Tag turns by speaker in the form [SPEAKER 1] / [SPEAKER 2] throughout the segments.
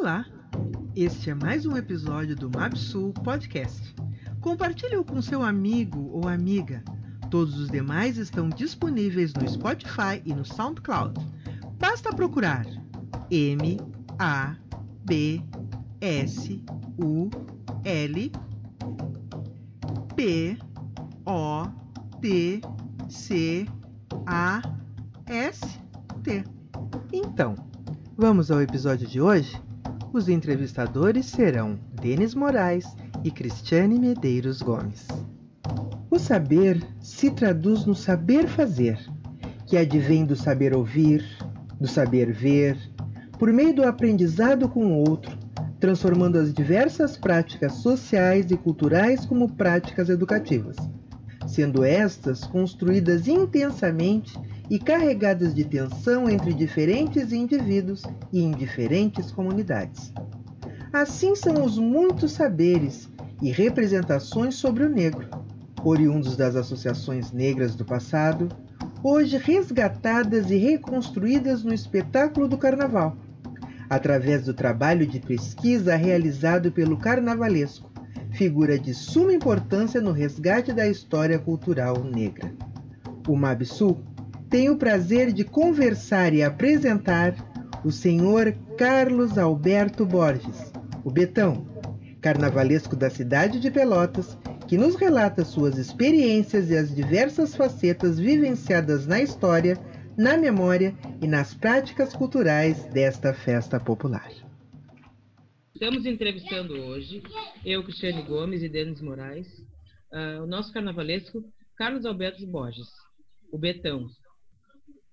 [SPEAKER 1] Olá! Este é mais um episódio do MapSul Podcast. Compartilhe-o com seu amigo ou amiga. Todos os demais estão disponíveis no Spotify e no SoundCloud. Basta procurar M A B S U L P O T C A S T. Então, vamos ao episódio de hoje? Os entrevistadores serão Denis Moraes e Cristiane Medeiros Gomes. O saber se traduz no saber fazer, que advém do saber ouvir, do saber ver, por meio do aprendizado com o outro, transformando as diversas práticas sociais e culturais como práticas educativas, sendo estas construídas intensamente e carregadas de tensão entre diferentes indivíduos e em diferentes comunidades. Assim são os muitos saberes e representações sobre o negro, oriundos das associações negras do passado, hoje resgatadas e reconstruídas no espetáculo do carnaval, através do trabalho de pesquisa realizado pelo carnavalesco, figura de suma importância no resgate da história cultural negra. O MABSU tem o prazer de conversar e apresentar o senhor Carlos Alberto Borges, o Betão, carnavalesco da cidade de Pelotas, que nos relata suas experiências e as diversas facetas vivenciadas na história, na memória e nas práticas culturais desta festa popular.
[SPEAKER 2] Estamos entrevistando hoje, eu, Cristiane Gomes e Denis Moraes, uh, o nosso carnavalesco Carlos Alberto Borges, o Betão,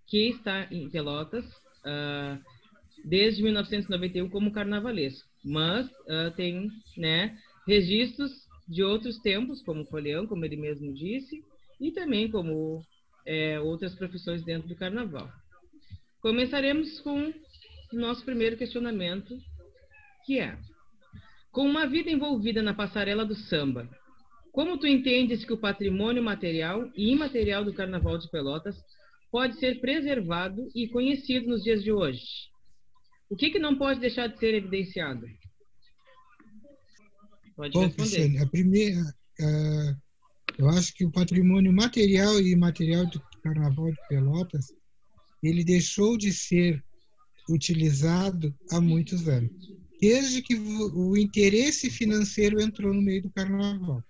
[SPEAKER 2] que está em Pelotas uh, desde 1991 como carnavalesco, mas uh, tem né, registros de outros tempos, como folião, como ele mesmo disse, e também como é, outras profissões dentro do carnaval. Começaremos com nosso primeiro questionamento, que é: com uma vida envolvida na passarela do samba, como tu entendes que o patrimônio material e imaterial do Carnaval de Pelotas pode ser preservado e conhecido nos dias de hoje? O que, que não pode deixar de ser evidenciado?
[SPEAKER 3] Pode Bom, responder. a primeira, uh, eu acho que o patrimônio material e imaterial do Carnaval de Pelotas, ele deixou de ser utilizado há muitos anos, desde que o interesse financeiro entrou no meio do Carnaval.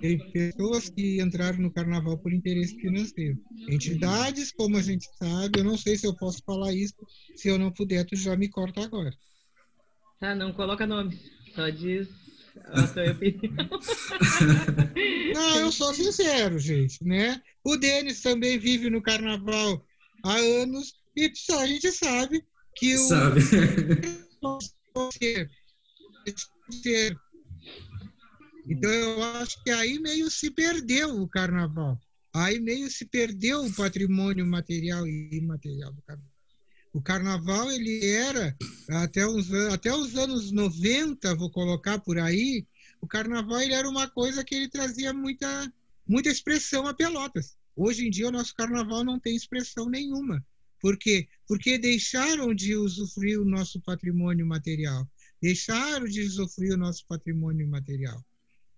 [SPEAKER 3] Tem pessoas que entraram no carnaval por interesse financeiro. Entidades, como a gente sabe, eu não sei se eu posso falar isso. Se eu não puder, tu já me corta agora.
[SPEAKER 2] Tá, não coloca nome. Só diz a sua opinião.
[SPEAKER 3] não, eu sou sincero, gente, né? O Denis também vive no carnaval há anos e a gente sabe que o
[SPEAKER 4] sabe.
[SPEAKER 3] ser, ser então eu acho que aí meio se perdeu o carnaval. Aí meio se perdeu o patrimônio material e imaterial do carnaval. O carnaval ele era até os até os anos 90, vou colocar por aí, o carnaval ele era uma coisa que ele trazia muita muita expressão a Pelotas. Hoje em dia o nosso carnaval não tem expressão nenhuma. Por quê? Porque deixaram de usufruir o nosso patrimônio material. Deixaram de usufruir o nosso patrimônio material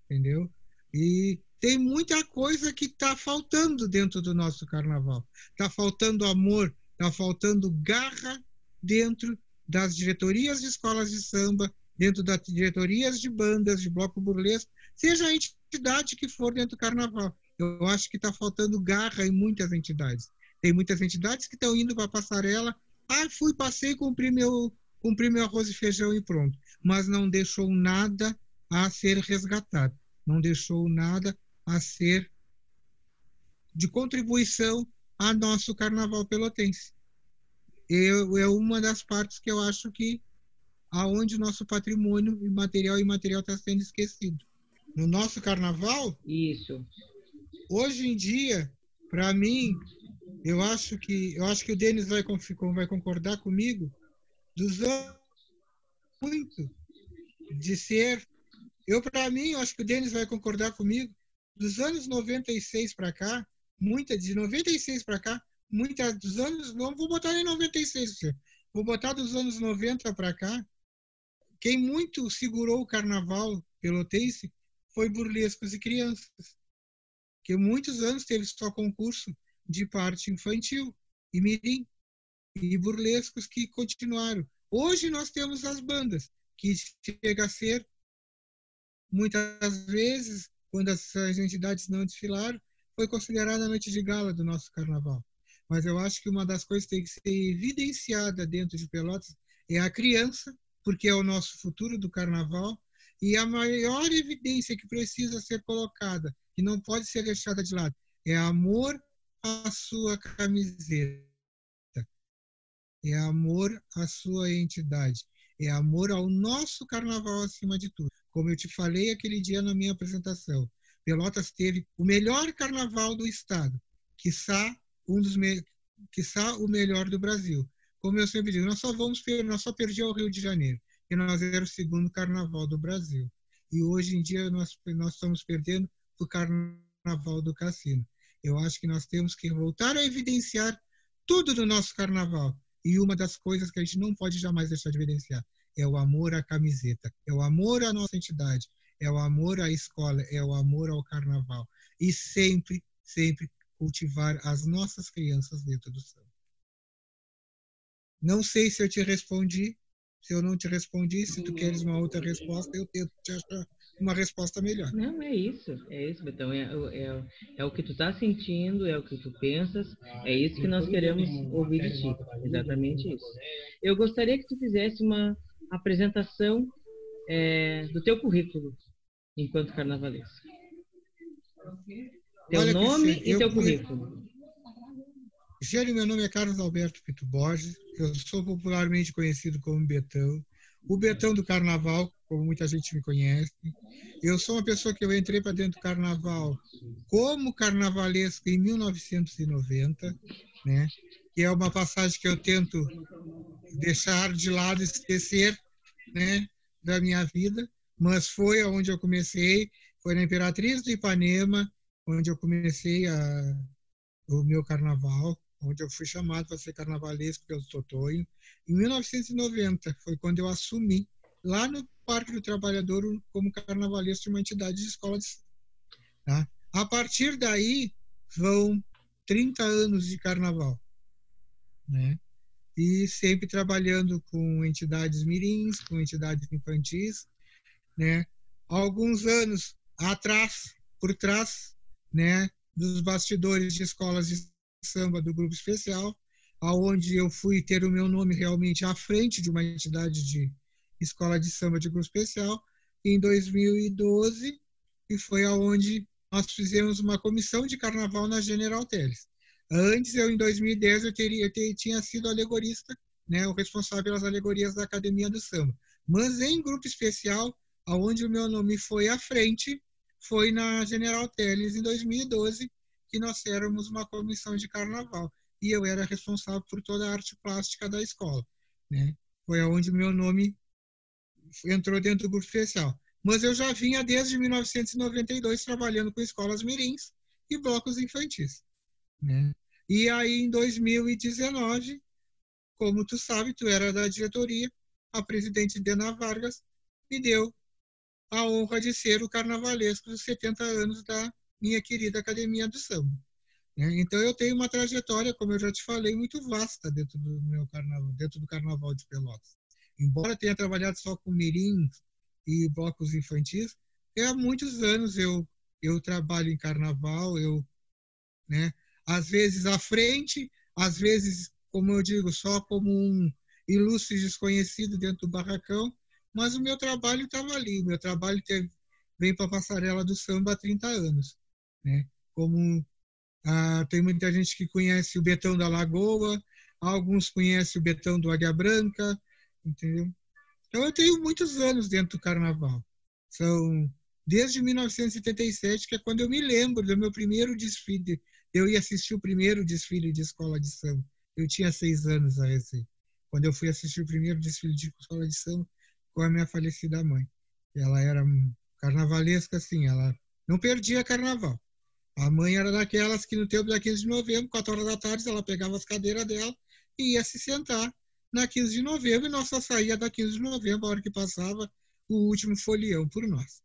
[SPEAKER 3] entendeu? E tem muita coisa que está faltando dentro do nosso carnaval. Está faltando amor, está faltando garra dentro das diretorias de escolas de samba, dentro das diretorias de bandas, de bloco burlesco, seja a entidade que for dentro do carnaval. Eu acho que está faltando garra em muitas entidades. Tem muitas entidades que estão indo para a passarela. Ah, fui, passei, cumpri meu, cumpri meu arroz e feijão e pronto. Mas não deixou nada a ser resgatado, não deixou nada a ser de contribuição a nosso carnaval pelotense. Eu, é uma das partes que eu acho que aonde o nosso patrimônio material e imaterial está sendo esquecido. No nosso carnaval,
[SPEAKER 2] isso.
[SPEAKER 3] Hoje em dia, para mim, eu acho que eu acho que o Denis vai, vai concordar comigo dos anos muito de ser eu, para mim, acho que o Denis vai concordar comigo, dos anos 96 para cá, muita de 96 para cá, muita dos anos, não vou botar em 96, vou botar dos anos 90 para cá, quem muito segurou o carnaval pelotense foi burlescos e crianças, que muitos anos teve só concurso de parte infantil e mirim e burlescos que continuaram. Hoje nós temos as bandas, que chega a ser, muitas vezes, quando essas entidades não desfilaram, foi considerada a noite de gala do nosso carnaval. Mas eu acho que uma das coisas que tem que ser evidenciada dentro de Pelotas é a criança, porque é o nosso futuro do carnaval, e a maior evidência que precisa ser colocada, que não pode ser deixada de lado, é amor à sua camiseta, é amor à sua entidade, é amor ao nosso carnaval acima de tudo. Como eu te falei aquele dia na minha apresentação, Pelotas teve o melhor carnaval do estado, quiçá um dos me... quiçá o melhor do Brasil. Como eu sempre digo, nós só vamos nós só perdemos o Rio de Janeiro, que nós era o segundo carnaval do Brasil. E hoje em dia nós nós estamos perdendo o carnaval do cassino. Eu acho que nós temos que voltar a evidenciar tudo do nosso carnaval. E uma das coisas que a gente não pode jamais deixar de evidenciar é o amor à camiseta, é o amor à nossa entidade, é o amor à escola, é o amor ao carnaval. E sempre, sempre cultivar as nossas crianças dentro do samba. Não sei se eu te respondi. Se eu não te respondi, se tu queres uma outra resposta, eu tento te achar uma resposta melhor.
[SPEAKER 2] Não, é isso. É isso, Betão. É, é, é o que tu está sentindo, é o que tu pensas. É isso que nós queremos ouvir de ti. Exatamente isso. Eu gostaria que tu fizesse uma apresentação é, do teu currículo enquanto carnavalesco. Teu Olha nome e teu currículo.
[SPEAKER 3] Gênio, meu nome é Carlos Alberto Pito Borges, eu sou popularmente conhecido como Betão, o Betão do Carnaval, como muita gente me conhece. Eu sou uma pessoa que eu entrei para dentro do Carnaval como carnavalesco em 1990, né? Que é uma passagem que eu tento deixar de lado, esquecer né? da minha vida, mas foi aonde eu comecei, foi na Imperatriz do Ipanema, onde eu comecei a, o meu carnaval, onde eu fui chamado para ser carnavalesco pelo Totonho. Em 1990 foi quando eu assumi, lá no Parque do Trabalhador, como carnavalesco de uma entidade de escola de tá? A partir daí, vão 30 anos de carnaval. Né? E sempre trabalhando com entidades mirins, com entidades infantis. Né? Alguns anos atrás, por trás, né, dos bastidores de escolas de samba do grupo especial, aonde eu fui ter o meu nome realmente à frente de uma entidade de escola de samba de grupo especial em 2012 e foi aonde nós fizemos uma comissão de carnaval na General Teles. Antes, eu em 2010 eu teria eu tinha sido alegorista, né, o responsável pelas alegorias da Academia do Samba. Mas em grupo especial, aonde o meu nome foi à frente, foi na General Teles em 2012 que nós éramos uma comissão de carnaval e eu era responsável por toda a arte plástica da escola, né? Foi aonde meu nome entrou dentro do grupo especial. Mas eu já vinha desde 1992 trabalhando com escolas mirins e blocos infantis, né? E aí em 2019, como tu sabe, tu era da diretoria, a presidente Dena Vargas me deu a honra de ser o carnavalesco dos 70 anos da minha querida Academia do Samba. Né? Então eu tenho uma trajetória, como eu já te falei, muito vasta dentro do meu carnaval, dentro do Carnaval de Pelotas. Embora tenha trabalhado só com mirins e blocos infantis, há muitos anos eu eu trabalho em carnaval, eu, né, às vezes à frente, às vezes, como eu digo, só como um ilustre desconhecido dentro do barracão, mas o meu trabalho estava ali, o meu trabalho teve, vem para a passarela do samba há 30 anos. Né? Como ah, tem muita gente que conhece o Betão da Lagoa, alguns conhecem o Betão do Águia Branca, entendeu? Então eu tenho muitos anos dentro do carnaval. São desde 1977, que é quando eu me lembro do meu primeiro desfile. Eu ia assistir o primeiro desfile de escola de samba. Eu tinha seis anos a recém. Quando eu fui assistir o primeiro desfile de escola de samba, com a minha falecida mãe. Ela era carnavalesca, assim, ela não perdia carnaval. A mãe era daquelas que no tempo da 15 de novembro, 4 horas da tarde, ela pegava as cadeiras dela e ia se sentar na 15 de novembro e nós só saía da 15 de novembro, a hora que passava o último folião por nós.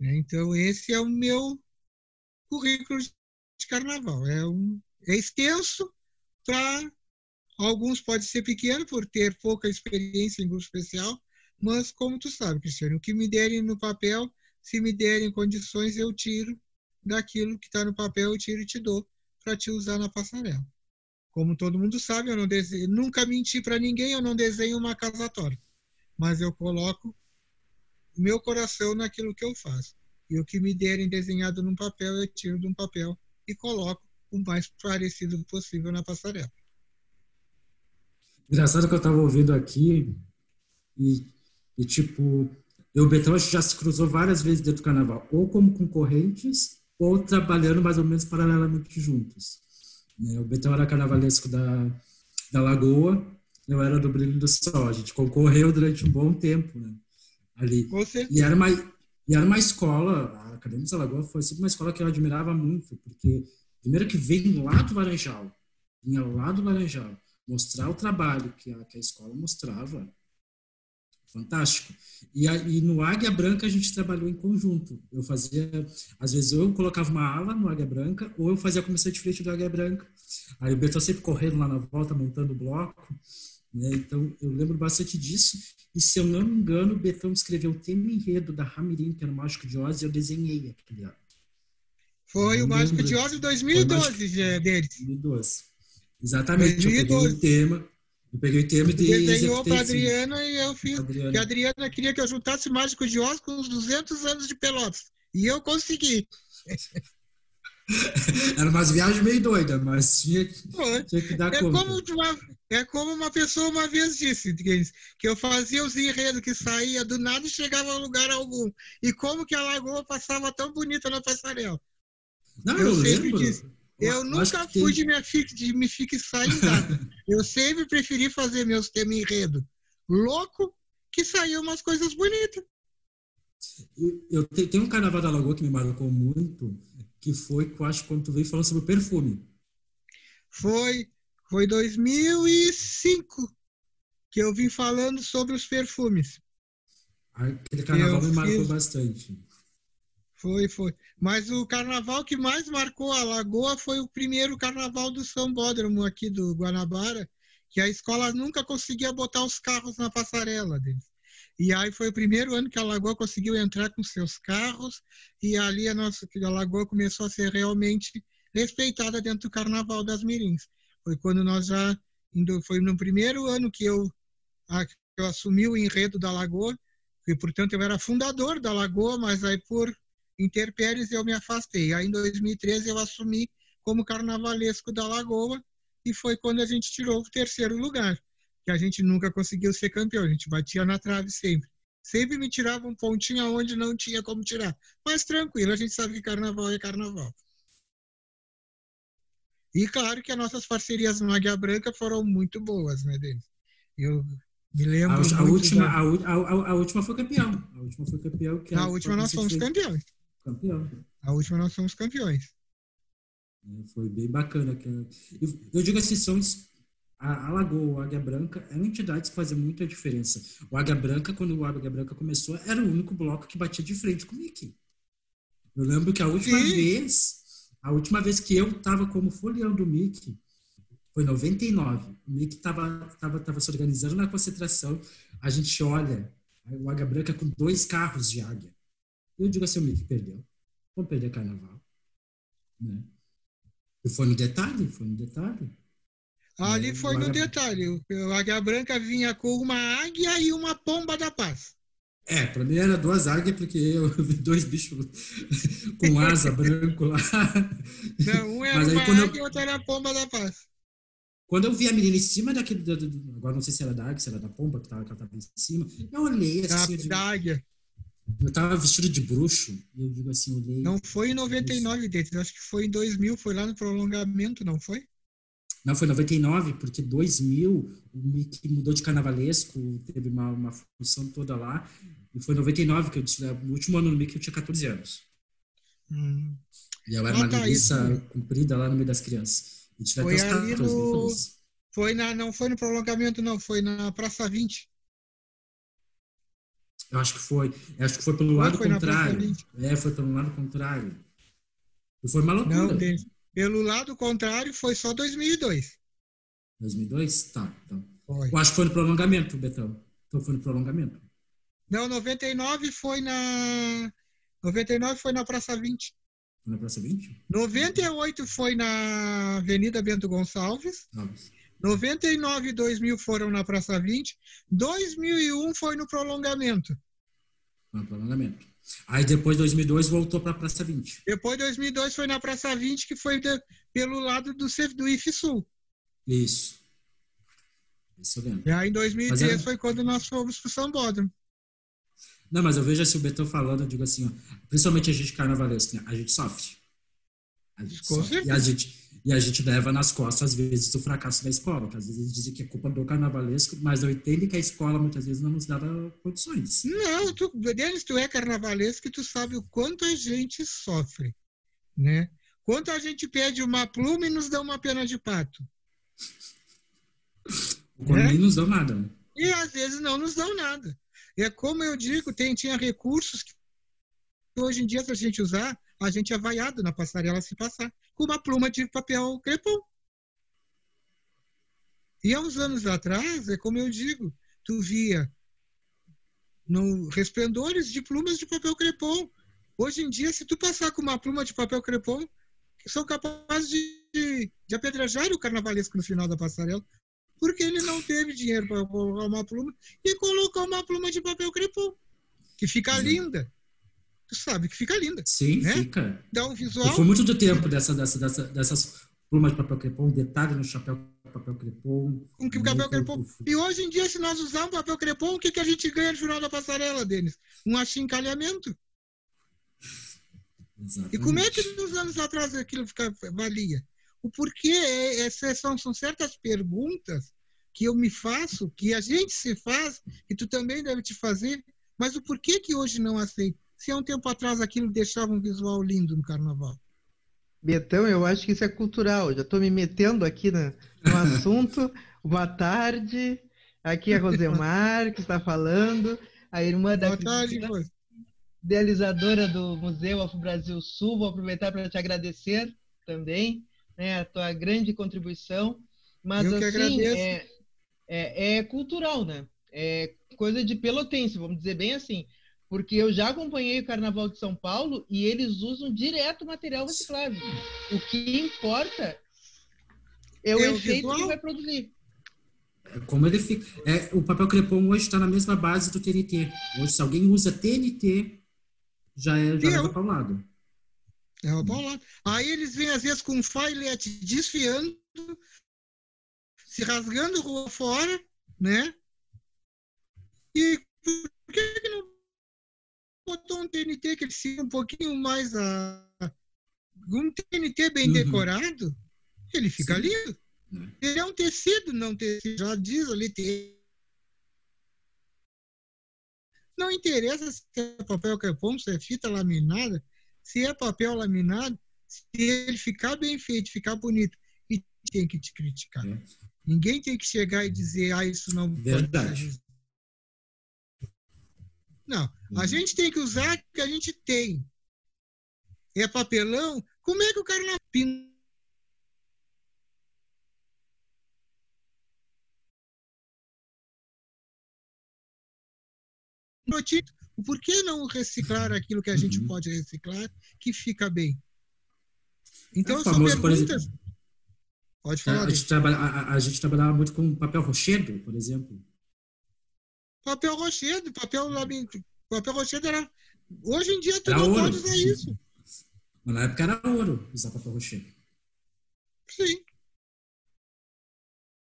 [SPEAKER 3] Então, esse é o meu currículo de carnaval. É, um, é extenso para alguns pode ser pequeno por ter pouca experiência em grupo especial, mas como tu sabe, Cristiano, o que me derem no papel, se me derem condições, eu tiro daquilo que está no papel, eu tiro e te dou para te usar na passarela. Como todo mundo sabe, eu não desenho, nunca menti para ninguém, eu não desenho uma casatória, mas eu coloco meu coração naquilo que eu faço. E o que me derem desenhado num papel, eu tiro de um papel e coloco o mais parecido possível na passarela.
[SPEAKER 4] Engraçado que eu estava ouvindo aqui e, e tipo, o Betão já se cruzou várias vezes dentro do carnaval, ou como concorrentes, ou trabalhando mais ou menos paralelamente juntos. Né? O Betão era carnavalesco da, da Lagoa, eu era do Brilho do Sol. A gente concorreu durante um bom tempo né? ali. E era uma, e era uma escola, a Academia da Lagoa foi sempre uma escola que eu admirava muito, porque primeiro que veio lá do Laranjal, vinha lá do Laranjal, mostrar o trabalho que a, que a escola mostrava, fantástico. E, a, e, no Águia Branca a gente trabalhou em conjunto. Eu fazia, às vezes eu colocava uma ala no Águia Branca, ou eu fazia a comissão de frente do Águia Branca. Aí o Betão sempre correndo lá na volta, montando o bloco. Né? Então eu lembro bastante disso. E se eu não me engano, o Betão escreveu o tema enredo da Ramirim, que era o Mágico de Oz, e eu desenhei aquele ano.
[SPEAKER 3] Foi o Mágico de Oz em 2012 Mágico... dele.
[SPEAKER 4] 2012. Exatamente. 2012. Eu peguei o tema. Eu peguei o tema de.
[SPEAKER 3] Desenhou para Adriana e eu fiz. Adriana. Que a Adriana queria que eu juntasse Mágico de Oz com os 200 anos de Pelotas. E eu consegui.
[SPEAKER 4] Era umas viagens meio doidas, mas tinha, tinha que dar
[SPEAKER 3] é
[SPEAKER 4] conta.
[SPEAKER 3] Como uma, é como uma pessoa uma vez disse, que eu fazia os enredos que saía do nada e chegava a lugar algum. E como que a lagoa passava tão bonita na passarela.
[SPEAKER 4] Não, eu, eu sempre lembro. disse.
[SPEAKER 3] Eu nunca fui tem... de, me, de me fixar em nada. eu sempre preferi fazer meus temas enredo louco que saiu umas coisas bonitas.
[SPEAKER 4] Eu tenho um carnaval da Lagoa que me marcou muito, que foi, eu acho, quando tu veio falando sobre perfume.
[SPEAKER 3] Foi, foi 2005 que eu vim falando sobre os perfumes.
[SPEAKER 4] Aquele carnaval eu me marcou fiz... bastante.
[SPEAKER 3] Foi, foi. Mas o carnaval que mais marcou a Lagoa foi o primeiro carnaval do São Bódromo aqui do Guanabara, que a escola nunca conseguia botar os carros na passarela deles. E aí foi o primeiro ano que a Lagoa conseguiu entrar com seus carros e ali a nossa a Lagoa começou a ser realmente respeitada dentro do Carnaval das Mirins. Foi quando nós já foi no primeiro ano que eu, eu assumi o enredo da Lagoa e portanto eu era fundador da Lagoa, mas aí por interpéries eu me afastei. Aí em 2013 eu assumi como carnavalesco da Lagoa e foi quando a gente tirou o terceiro lugar, que a gente nunca conseguiu ser campeão, a gente batia na trave sempre. Sempre me tirava um pontinho onde não tinha como tirar. Mas tranquilo, a gente sabe que carnaval é carnaval. E claro que as nossas parcerias no Águia Branca foram muito boas, né, Denis? Eu me lembro.
[SPEAKER 4] A, a última, a, a, a, última foi campeão. A última foi campeão. Que
[SPEAKER 3] a última nós fomos campeões.
[SPEAKER 4] Campeão.
[SPEAKER 3] A última nós fomos campeões.
[SPEAKER 4] É, foi bem bacana. Eu digo assim, são a, Lagoa, a Águia Branca, eram entidades que faziam muita diferença. O Águia Branca, quando o Águia Branca começou, era o único bloco que batia de frente com o Mickey. Eu lembro que a última Sim. vez, a última vez que eu estava como folião do Mickey, foi em 99. O Mickey estava tava, tava se organizando na concentração. A gente olha o Águia Branca com dois carros de águia. Eu digo assim, o Mickey perdeu. Vamos perder carnaval. Né? E foi no detalhe, foi no detalhe.
[SPEAKER 3] Ali é, foi no detalhe. O Águia Branca vinha com uma águia e uma pomba da paz.
[SPEAKER 4] É, para mim era duas águias, porque eu vi dois bichos com asa branco lá.
[SPEAKER 3] Não, um era Mas uma águia eu... e outro era a pomba da paz.
[SPEAKER 4] Quando eu vi a menina em cima daquele. Agora não sei se era da águia, se era da pomba, que, tava, que ela estava em cima. Eu olhei assim. Da,
[SPEAKER 3] da águia.
[SPEAKER 4] Eu tava vestido de bruxo, e eu digo assim, olhei.
[SPEAKER 3] Não foi em 99, Dente, acho que foi em 2000, foi lá no prolongamento, não foi?
[SPEAKER 4] Não, foi em 99, porque 2000 o Mickey mudou de carnavalesco, teve uma, uma função toda lá. E foi em 99 que eu disse, no último ano no Mickey eu tinha 14 anos. Hum. E ela era ah, uma tá, comprida lá no meio das crianças. E
[SPEAKER 3] foi ali, no, Foi na, não foi no prolongamento, não, foi na Praça 20.
[SPEAKER 4] Eu acho que foi. Eu acho que foi pelo
[SPEAKER 3] Foi,
[SPEAKER 4] lado
[SPEAKER 3] foi
[SPEAKER 4] contrário.
[SPEAKER 3] 20.
[SPEAKER 4] É, foi pelo lado contrário. E foi uma loucura.
[SPEAKER 3] Não, pelo lado contrário, foi só 2002.
[SPEAKER 4] 2002? Tá, então.
[SPEAKER 3] Foi.
[SPEAKER 4] Eu acho que foi no prolongamento, Betão. Então foi no prolongamento.
[SPEAKER 3] Não, 99 foi na. 99 foi na Praça 20.
[SPEAKER 4] Foi na Praça 20?
[SPEAKER 3] 98 foi na Avenida Bento Gonçalves.
[SPEAKER 4] Não.
[SPEAKER 3] 99 e 2000 foram na Praça 20. 2001 foi no prolongamento.
[SPEAKER 4] Foi no prolongamento. Aí depois, 2002, voltou para a Praça 20.
[SPEAKER 3] Depois, 2002 foi na Praça 20, que foi de- pelo lado do, do IFSUL.
[SPEAKER 4] Isso. Isso eu lembro.
[SPEAKER 3] E aí, em 2003
[SPEAKER 4] Mas é-
[SPEAKER 3] foi quando nós fomos para o Sambódromo.
[SPEAKER 4] Não, mas eu vejo assim, o Betão falando, eu digo assim, ó, principalmente a gente carnavalesco, né? A gente sofre. A gente
[SPEAKER 3] Com
[SPEAKER 4] sofre. E a gente, e a gente leva nas costas, às vezes, o fracasso da escola, que às vezes dizem que é culpa do carnavalesco, mas eu entendo que a escola muitas vezes não nos dava condições.
[SPEAKER 3] Não, tu, Denis, tu é carnavalesco e tu sabe o quanto a gente sofre, né? Quanto a gente pede uma pluma e nos dá uma pena de pato.
[SPEAKER 4] Quando
[SPEAKER 3] É?
[SPEAKER 4] nem nos dão nada. né?
[SPEAKER 3] E às vezes não nos dão nada. É como eu digo, tem, tinha recursos que hoje em dia, se a gente usar, a gente é vaiado na passarela se passar, com uma pluma de papel crepom. E há uns anos atrás, é como eu digo, tu via no resplendores de plumas de papel crepom. Hoje em dia, se tu passar com uma pluma de papel crepom, são capazes de, de apedrejar o carnavalesco no final da passarela, porque ele não teve dinheiro para colocar uma pluma e colocou uma pluma de papel crepom, que fica
[SPEAKER 4] Sim.
[SPEAKER 3] linda. Tu sabe que fica linda.
[SPEAKER 4] Sim,
[SPEAKER 3] Né?
[SPEAKER 4] fica.
[SPEAKER 3] Dá um
[SPEAKER 4] Eu
[SPEAKER 3] visual.
[SPEAKER 4] fui muito do tempo dessa, dessa, dessa, dessas plumas de papel crepom, detalhe no chapéu de papel crepom.
[SPEAKER 3] Com que papel crepom. E hoje em dia, se nós usarmos papel crepom, o que, que a gente ganha no final da passarela, Denis? Um achincalhamento. E como é que nos anos atrás aquilo fica, valia? O porquê? é- Essas são, são certas perguntas que eu me faço, que a gente se faz, que tu também deve te fazer, mas o porquê que hoje não aceita? Se há um tempo atrás aquilo deixava um visual lindo no carnaval.
[SPEAKER 1] Betão, eu acho que isso é cultural. Já estou me metendo aqui na- no assunto. Boa tarde. Aqui é a Rosemar, que está falando. A irmã da
[SPEAKER 3] Boa
[SPEAKER 1] Cristina, idealizadora do Museu Afro Brasil Sul. Vou aproveitar para te agradecer também, né, a tua grande contribuição. Mas
[SPEAKER 3] Eu
[SPEAKER 1] assim, é, é, é cultural, né? É coisa de pelotense, vamos dizer bem assim. Porque eu já acompanhei o Carnaval de São Paulo e eles usam direto material reciclável. O que importa é o
[SPEAKER 3] É o
[SPEAKER 1] efeito que
[SPEAKER 3] visual.
[SPEAKER 1] vai produzir.
[SPEAKER 4] É Como ele fica. É, o papel crepom hoje está na mesma base do TNT. Hoje, se alguém usa TNT, já, é, já leva para o lado.
[SPEAKER 3] É o lado. Aí eles vêm, às vezes, com um filete desfiando, se rasgando rua fora, né? E por que, que botou um TNT que ele se um pouquinho mais a. Um TNT bem
[SPEAKER 4] Uhum.
[SPEAKER 3] decorado, ele fica
[SPEAKER 4] Sim.
[SPEAKER 3] lindo.
[SPEAKER 4] Né?
[SPEAKER 3] Ele é um tecido, não tecido. Já diz ali. te- Não interessa se é papel crepom, se é fita laminada, se é papel laminado, se ele ficar bem feito, ficar bonito, e tem que te criticar.
[SPEAKER 4] É.
[SPEAKER 3] Ninguém tem que chegar e dizer, ah, isso não
[SPEAKER 4] Verdade.
[SPEAKER 3] Não, a
[SPEAKER 4] Uhum.
[SPEAKER 3] gente tem que usar o que a gente tem. É papelão? Como é que o cara não pinta? Notícia, Por que não reciclar aquilo que a gente
[SPEAKER 4] Uhum.
[SPEAKER 3] pode reciclar que fica bem? Então,
[SPEAKER 4] É
[SPEAKER 3] são
[SPEAKER 4] famoso, por
[SPEAKER 3] perguntas. Pode
[SPEAKER 4] A,
[SPEAKER 3] falar.
[SPEAKER 4] a gente a- a gente trabalhava muito com papel rochedo, por exemplo.
[SPEAKER 3] Papel rochedo, papel. Papel rochedo era. Hoje em dia tu
[SPEAKER 4] Era
[SPEAKER 3] não
[SPEAKER 4] ouro.
[SPEAKER 3] pode usar isso.
[SPEAKER 4] Mas na época era ouro usar papel rochedo.
[SPEAKER 3] Sim.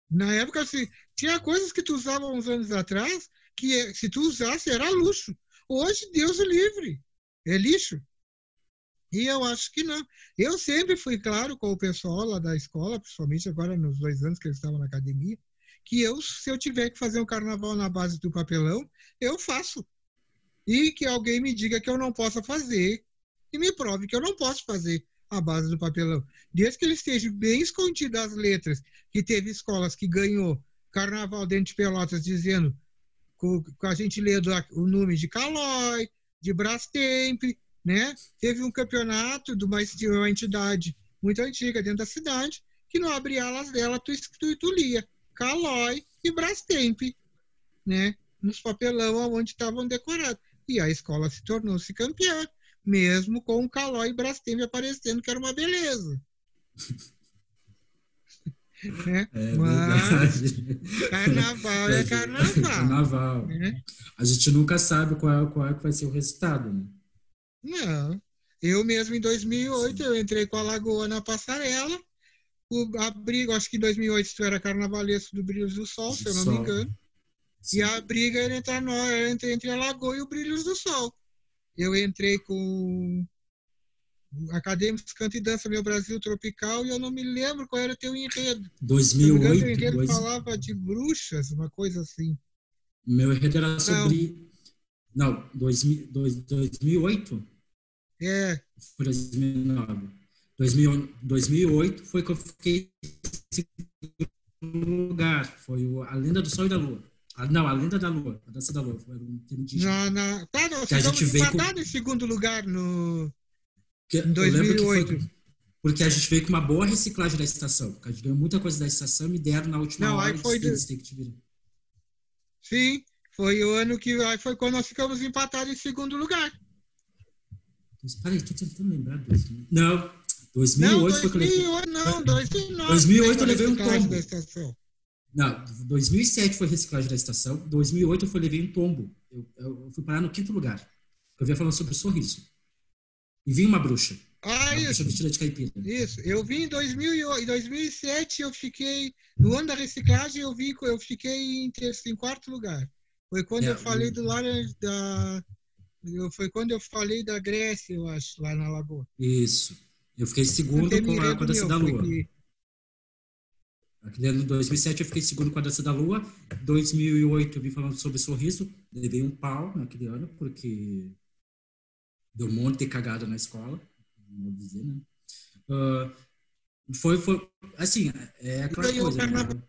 [SPEAKER 3] Na época, assim, tinha coisas que tu usava uns anos atrás que eh, se tu usasse era luxo. Hoje, Deus o livre. É lixo. E eu acho que não. Eu sempre fui claro com o pessoal lá da escola, principalmente agora nos dois anos que eles estavam na academia, que eu, se eu tiver que fazer um carnaval na base do papelão, eu faço. E que alguém me diga que eu não possa fazer e me prove que eu não posso fazer. a base do papelão. Desde que ele esteja bem escondido as letras, que teve escolas que ganhou carnaval dentro de Pelotas dizendo com, a gente lendo o nome de Calói, de Brastemp, né? Teve um campeonato de uma, de uma entidade muito antiga dentro da cidade, que não abria alas dela, tu, tu, tu lia Calói e Brastemp, né? Nos papelão onde estavam decorados. E a escola se tornou-se campeã, mesmo com o Calói e Brastemp aparecendo, que era uma beleza. Né? É Mas verdade. carnaval é carnaval.
[SPEAKER 4] carnaval. Né? A gente nunca sabe qual, qual é que vai ser o resultado, né?
[SPEAKER 3] Não. Eu mesmo, em 2008, Sim. eu entrei com a Lagoa na passarela. O, a briga, acho que em 2008 isso era carnavalesco do Brilhos do Sol, se eu não me engano. Sim. E a briga era entre, era entre, entre a Lagoa e o Brilhos do Sol. Eu entrei com Acadêmicos Canto e Dança Meu Brasil Tropical, e eu não me lembro qual era o teu enredo.
[SPEAKER 4] 2008.
[SPEAKER 3] O enredo dois... falava de bruxas, uma coisa assim.
[SPEAKER 4] Meu enredo era sobre. Não, não 2000, 2008?
[SPEAKER 3] É.
[SPEAKER 4] Foi 2009. 2008 foi que eu fiquei em lugar. Foi a Lenda do Sol e da Lua. Ah, não, a Lenda da Lua, a Dança da Lua. Foi um
[SPEAKER 3] termo de... Na, na... Tá, não, que a gente veio com... em segundo lugar no que, 2008. Foi,
[SPEAKER 4] porque a gente veio com uma boa reciclagem da estação. A gente ganhou muita coisa da estação e me deram na última Não, hora. Aí foi de...
[SPEAKER 3] Sim, foi o ano que. Aí foi quando nós ficamos empatados em segundo lugar.
[SPEAKER 4] Peraí, tô tentando lembrar. Não, 2008 não, foi
[SPEAKER 3] 2008, Não, 2009.
[SPEAKER 4] 2008 eu levei um tombo. Não, 2007 foi reciclagem da estação. 2008 eu fui, levei um tombo. Eu, eu, fui parar no quinto lugar. Eu vinha falando sobre o sorriso. E vinha uma bruxa.
[SPEAKER 3] Ah,
[SPEAKER 4] uma
[SPEAKER 3] isso.
[SPEAKER 4] Bruxa vestida de caipira.
[SPEAKER 3] Isso. Eu vim em 2008, em 2007, eu fiquei. No ano da reciclagem, eu vim, eu fiquei em, em quarto lugar. Foi quando é, eu falei do lar da. Eu, foi quando eu falei da Grécia, eu acho, lá na Lagoa.
[SPEAKER 4] Isso. Eu fiquei segundo com a, com a Dança da Lua. Que... Aquele ano 2007 eu fiquei segundo com a Dança da Lua. 2008 eu vim falando sobre sorriso. Levei um pau naquele ano, porque deu um monte de cagada na escola, vou dizer, né? Uh, foi, foi, assim, é aquela coisa, né?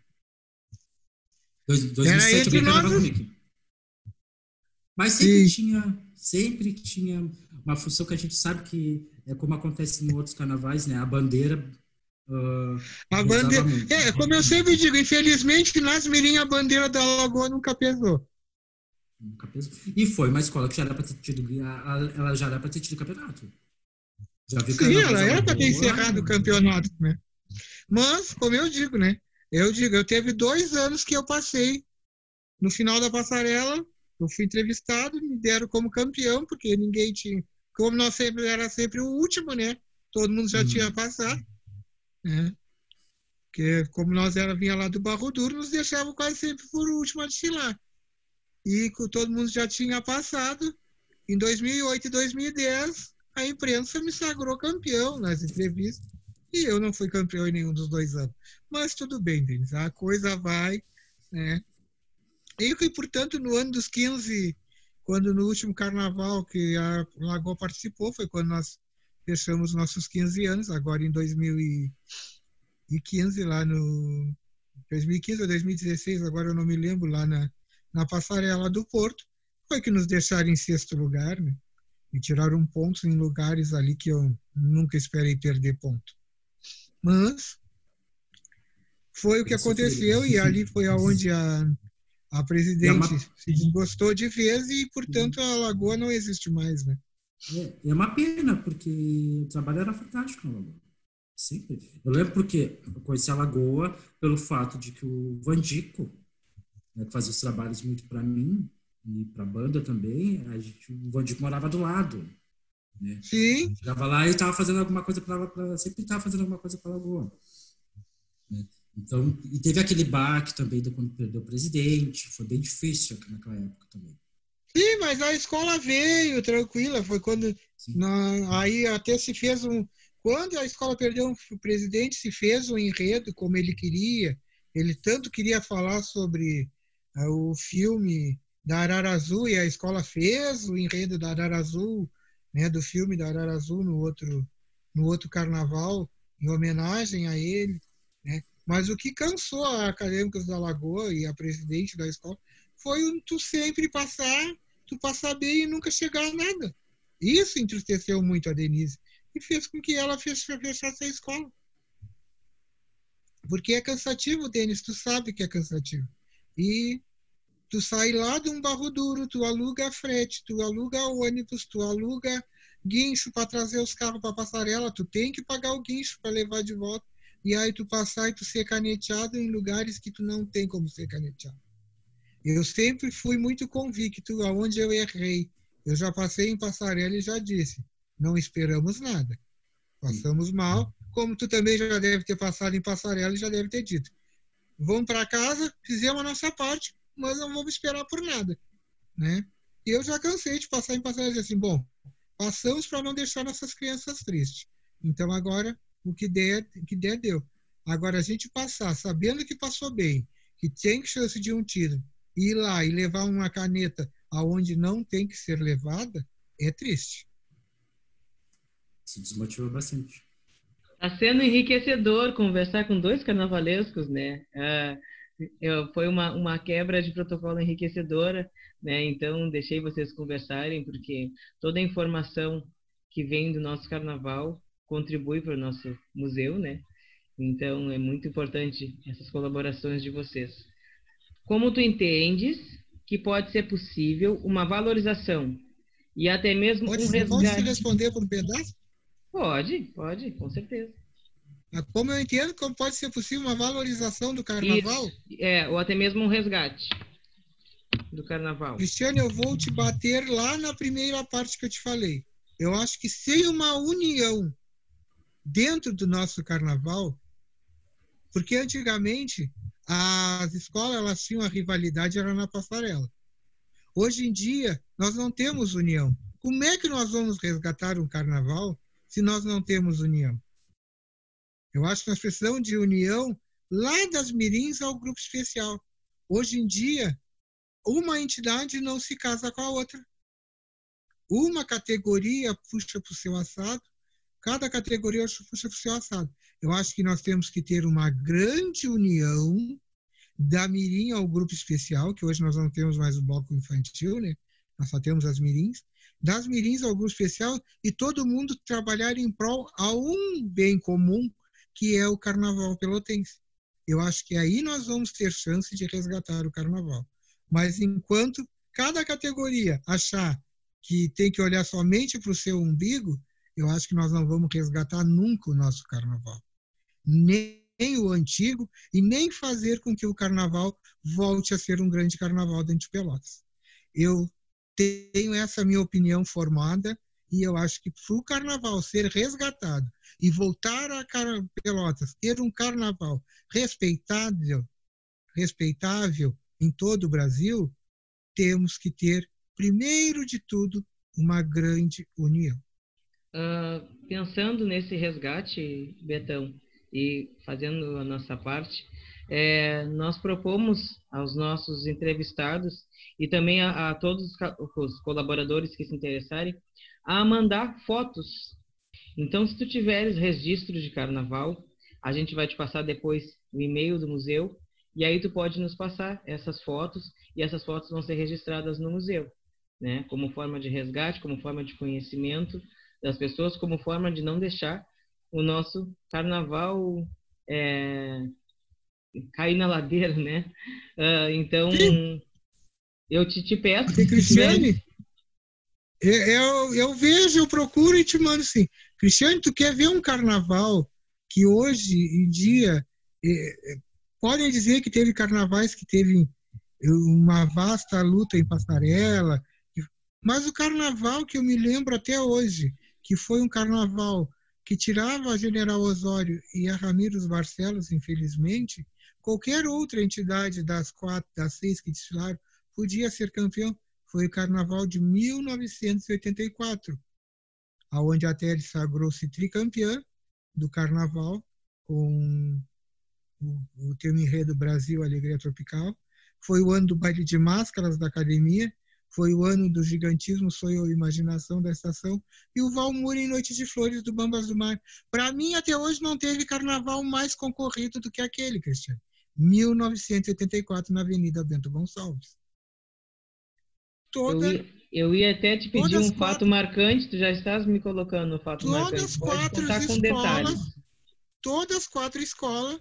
[SPEAKER 4] 2007 eu ganhei carnaval Mickey. Mas sempre Sim. tinha, sempre tinha uma função que a gente sabe que é como acontece em outros carnavais, né? A bandeira Uh,
[SPEAKER 3] a bandeira. É, como eu sempre digo, infelizmente, nas Mirim a bandeira da Lagoa nunca pesou.
[SPEAKER 4] Nunca pesou. E foi uma escola que já era para ter tido. Ela já era para ter tido campeonato.
[SPEAKER 3] Já viu Sim, ela era para ter encerrado o campeonato, né? Mas, como eu digo, né? Eu digo, eu teve dois anos que eu passei no final da passarela. Eu fui entrevistado, me deram como campeão, porque ninguém tinha. Como nós sempre era sempre o último, né? Todo mundo já hum. tinha passado. Né? Porque como nós era vinha lá do Barro Duro, nos deixavam quase sempre por último a desfilar e todo mundo já tinha passado. Em 2008 e 2010, a imprensa me sagrou campeão nas entrevistas e eu não fui campeão em nenhum dos dois anos. Mas tudo bem, Denis, a coisa vai, né? E portanto, no ano dos 15, quando no último carnaval que a Lagoa participou, foi quando nós fechamos nossos 15 anos, agora em 2015, lá no 2015 ou 2016, agora eu não me lembro, lá na, na passarela do Porto, foi que nos deixaram em sexto lugar, né? E tiraram pontos em lugares ali que eu nunca esperei perder ponto. Mas foi o que Isso aconteceu foi... e ali foi aonde a, a presidente é uma... se desgostou de vez e, portanto, a lagoa não existe mais, né?
[SPEAKER 4] É, é uma pena, porque o trabalho era fantástico na lagoa. Sempre. Eu lembro porque eu conheci a lagoa pelo fato de que o Vandico, né, que fazia os trabalhos muito para mim e para a banda também, a gente, o Vandico morava do lado. Né?
[SPEAKER 3] Sim.
[SPEAKER 4] Chegava lá e estava fazendo alguma coisa para sempre estava fazendo alguma coisa para a Lagoa. Né? Então, e teve aquele baque também de quando perdeu o presidente, foi bem difícil naquela época também.
[SPEAKER 3] Sim, mas a escola veio tranquila, foi quando na, aí até se fez um quando a escola perdeu o presidente, se fez um enredo como ele queria. Ele tanto queria falar sobre o filme da Arara Azul e a escola fez o enredo da Arara Azul, né, do filme da Arara Azul no outro no outro carnaval, em homenagem a ele. Né? Mas o que cansou a Acadêmicos da Lagoa e a presidente da escola foi tu sempre passar, tu passar bem e nunca chegar a nada. Isso entristeceu muito a Denise e fez com que ela fechasse a escola. Porque é cansativo, Denis, tu sabe que é cansativo. E tu sai lá de um barro duro, tu aluga frete, tu aluga ônibus, tu aluga guincho para trazer os carros para passarela, tu tem que pagar o guincho para levar de volta. E aí tu passar e tu ser caneteado em lugares que tu não tem como ser caneteado. Eu sempre fui muito convicto aonde eu errei. Eu já passei em passarela e já disse, não esperamos nada. Passamos mal, como tu também já deve ter passado em passarela e já deve ter dito. Vamos para casa, fizemos a nossa parte, mas não vamos esperar por nada, né? E eu já cansei de passar em passarela e dizer assim, bom, passamos para não deixar nossas crianças tristes. Então agora o que der, que der deu. Agora a gente passar sabendo que passou bem, que tem chance de um tiro, ir lá e levar uma caneta aonde não tem que ser levada, é triste.
[SPEAKER 4] Isso desmotiva bastante.
[SPEAKER 2] Está sendo enriquecedor conversar com dois carnavalescos, né? Ah, eu, foi uma, uma quebra de protocolo enriquecedora, né? Então, deixei vocês conversarem, porque toda a informação que vem do nosso carnaval contribui para o nosso museu, né? Então, é muito importante essas colaborações de vocês. Como tu entendes que pode ser possível uma valorização e até mesmo
[SPEAKER 3] pode,
[SPEAKER 2] um resgate...
[SPEAKER 3] Pode responder por um pedaço?
[SPEAKER 2] Pode, pode, com certeza.
[SPEAKER 3] Como eu entendo, como pode ser possível uma valorização do carnaval?
[SPEAKER 2] Isso. É, ou até mesmo um resgate do carnaval.
[SPEAKER 3] Cristiano, eu vou te bater lá na primeira parte que eu te falei. Eu acho que sem uma união dentro do nosso carnaval, porque antigamente as escolas elas tinham a rivalidade era na passarela. Hoje em dia nós não temos união. Como é que nós vamos resgatar um carnaval se nós não temos união? Eu acho que nós precisamos de união lá das mirins ao grupo especial. Hoje em dia, uma entidade não se casa com a outra. Uma categoria puxa para o seu assado, cada categoria puxa para o seu assado. Eu acho que nós temos que ter uma grande união da mirim ao grupo especial, que hoje nós não temos mais o bloco infantil, né? Nós só temos as mirins. Das mirins ao grupo especial e todo mundo trabalhar em prol a um bem comum, que é o Carnaval Pelotense. Eu acho que aí nós vamos ter chance de resgatar o Carnaval. Mas enquanto cada categoria achar que tem que olhar somente para o seu umbigo, eu acho que nós não vamos resgatar nunca o nosso Carnaval. Nem o antigo e nem fazer com que o Carnaval volte a ser um grande Carnaval dentro de Pelotas. Eu tenho essa minha opinião formada e eu acho que para o carnaval ser resgatado e voltar a Pelotas, ter um carnaval respeitável, respeitável em todo o Brasil, temos que ter, primeiro de tudo, uma grande união.
[SPEAKER 2] Uh, pensando nesse resgate, Betão, e fazendo a nossa parte, é, nós propomos aos nossos entrevistados e também a, a todos os colaboradores que se interessarem a mandar fotos. Então, se tu tiveres registros de carnaval, a gente vai te passar depois o e-mail do museu e aí tu pode nos passar essas fotos e essas fotos vão ser registradas no museu, né? Como forma de resgate, como forma de conhecimento das pessoas, como forma de não deixar o nosso carnaval é, cair na ladeira, né? Uh, então, Sim. eu te, te peço...
[SPEAKER 3] Cristiane, eu, eu vejo, eu procuro e te mando assim. Cristiane, tu quer ver um carnaval que hoje em dia é, é, podem dizer que teve carnavais que teve uma vasta luta em passarela, mas o carnaval que eu me lembro até hoje, que foi um carnaval que tirava a General Osório e a Ramiro Barcelos, infelizmente, qualquer outra entidade das quatro, das seis que desfilaram podia ser campeão foi o Carnaval de 1984, aonde a Tele sagrou-se tricampeã do Carnaval com o, o tema enredo Brasil Alegria Tropical. Foi o ano do baile de máscaras da academia, foi o ano do gigantismo, foi a imaginação da estação, e o Valmur em Noite de Flores do Bambas do Mar. Para mim, até hoje, não teve carnaval mais concorrido do que aquele, Cristiano. 1984, na Avenida Bento Gonçalves.
[SPEAKER 2] Toda, eu, ia, eu ia até te pedir um fato marcante, tu já estás me colocando no fato
[SPEAKER 3] todas
[SPEAKER 2] marcante.
[SPEAKER 3] Pode quatro escolas, com detalhes. Todas as quatro escolas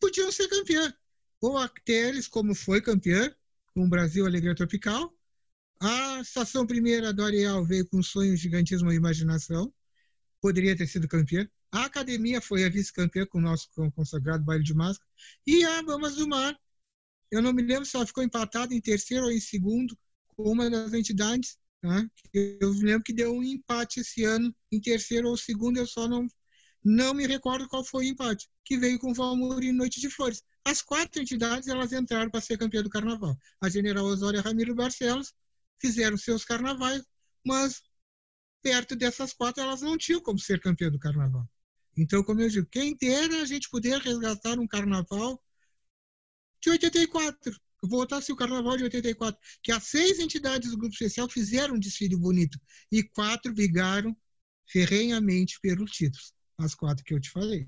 [SPEAKER 3] podiam ser campeã. Ou a Teles, como foi campeã, com o Brasil Alegria Tropical. A Estação Primeira do Areal veio com sonho, gigantismo e imaginação. Poderia ter sido campeã. A Academia foi a vice-campeã com o nosso consagrado baile de máscara. E a Bamas do Mar, eu não me lembro se ela ficou empatada em terceiro ou em segundo com uma das entidades. Né? Eu me lembro que deu um empate esse ano em terceiro ou segundo, eu só não, não me recordo qual foi o empate, que veio com o Valmor e Noite de Flores. As quatro entidades elas entraram para ser campeã do carnaval. A General Osório e Ramiro Barcelos fizeram seus carnavais, mas perto dessas quatro elas não tinham como ser campeã do carnaval. Então, como eu digo, quem dera a gente poder resgatar um carnaval de 84, voltasse o carnaval de 84, que as seis entidades do grupo especial fizeram um desfile bonito e quatro brigaram ferrenhamente pelos títulos, as quatro que eu te falei.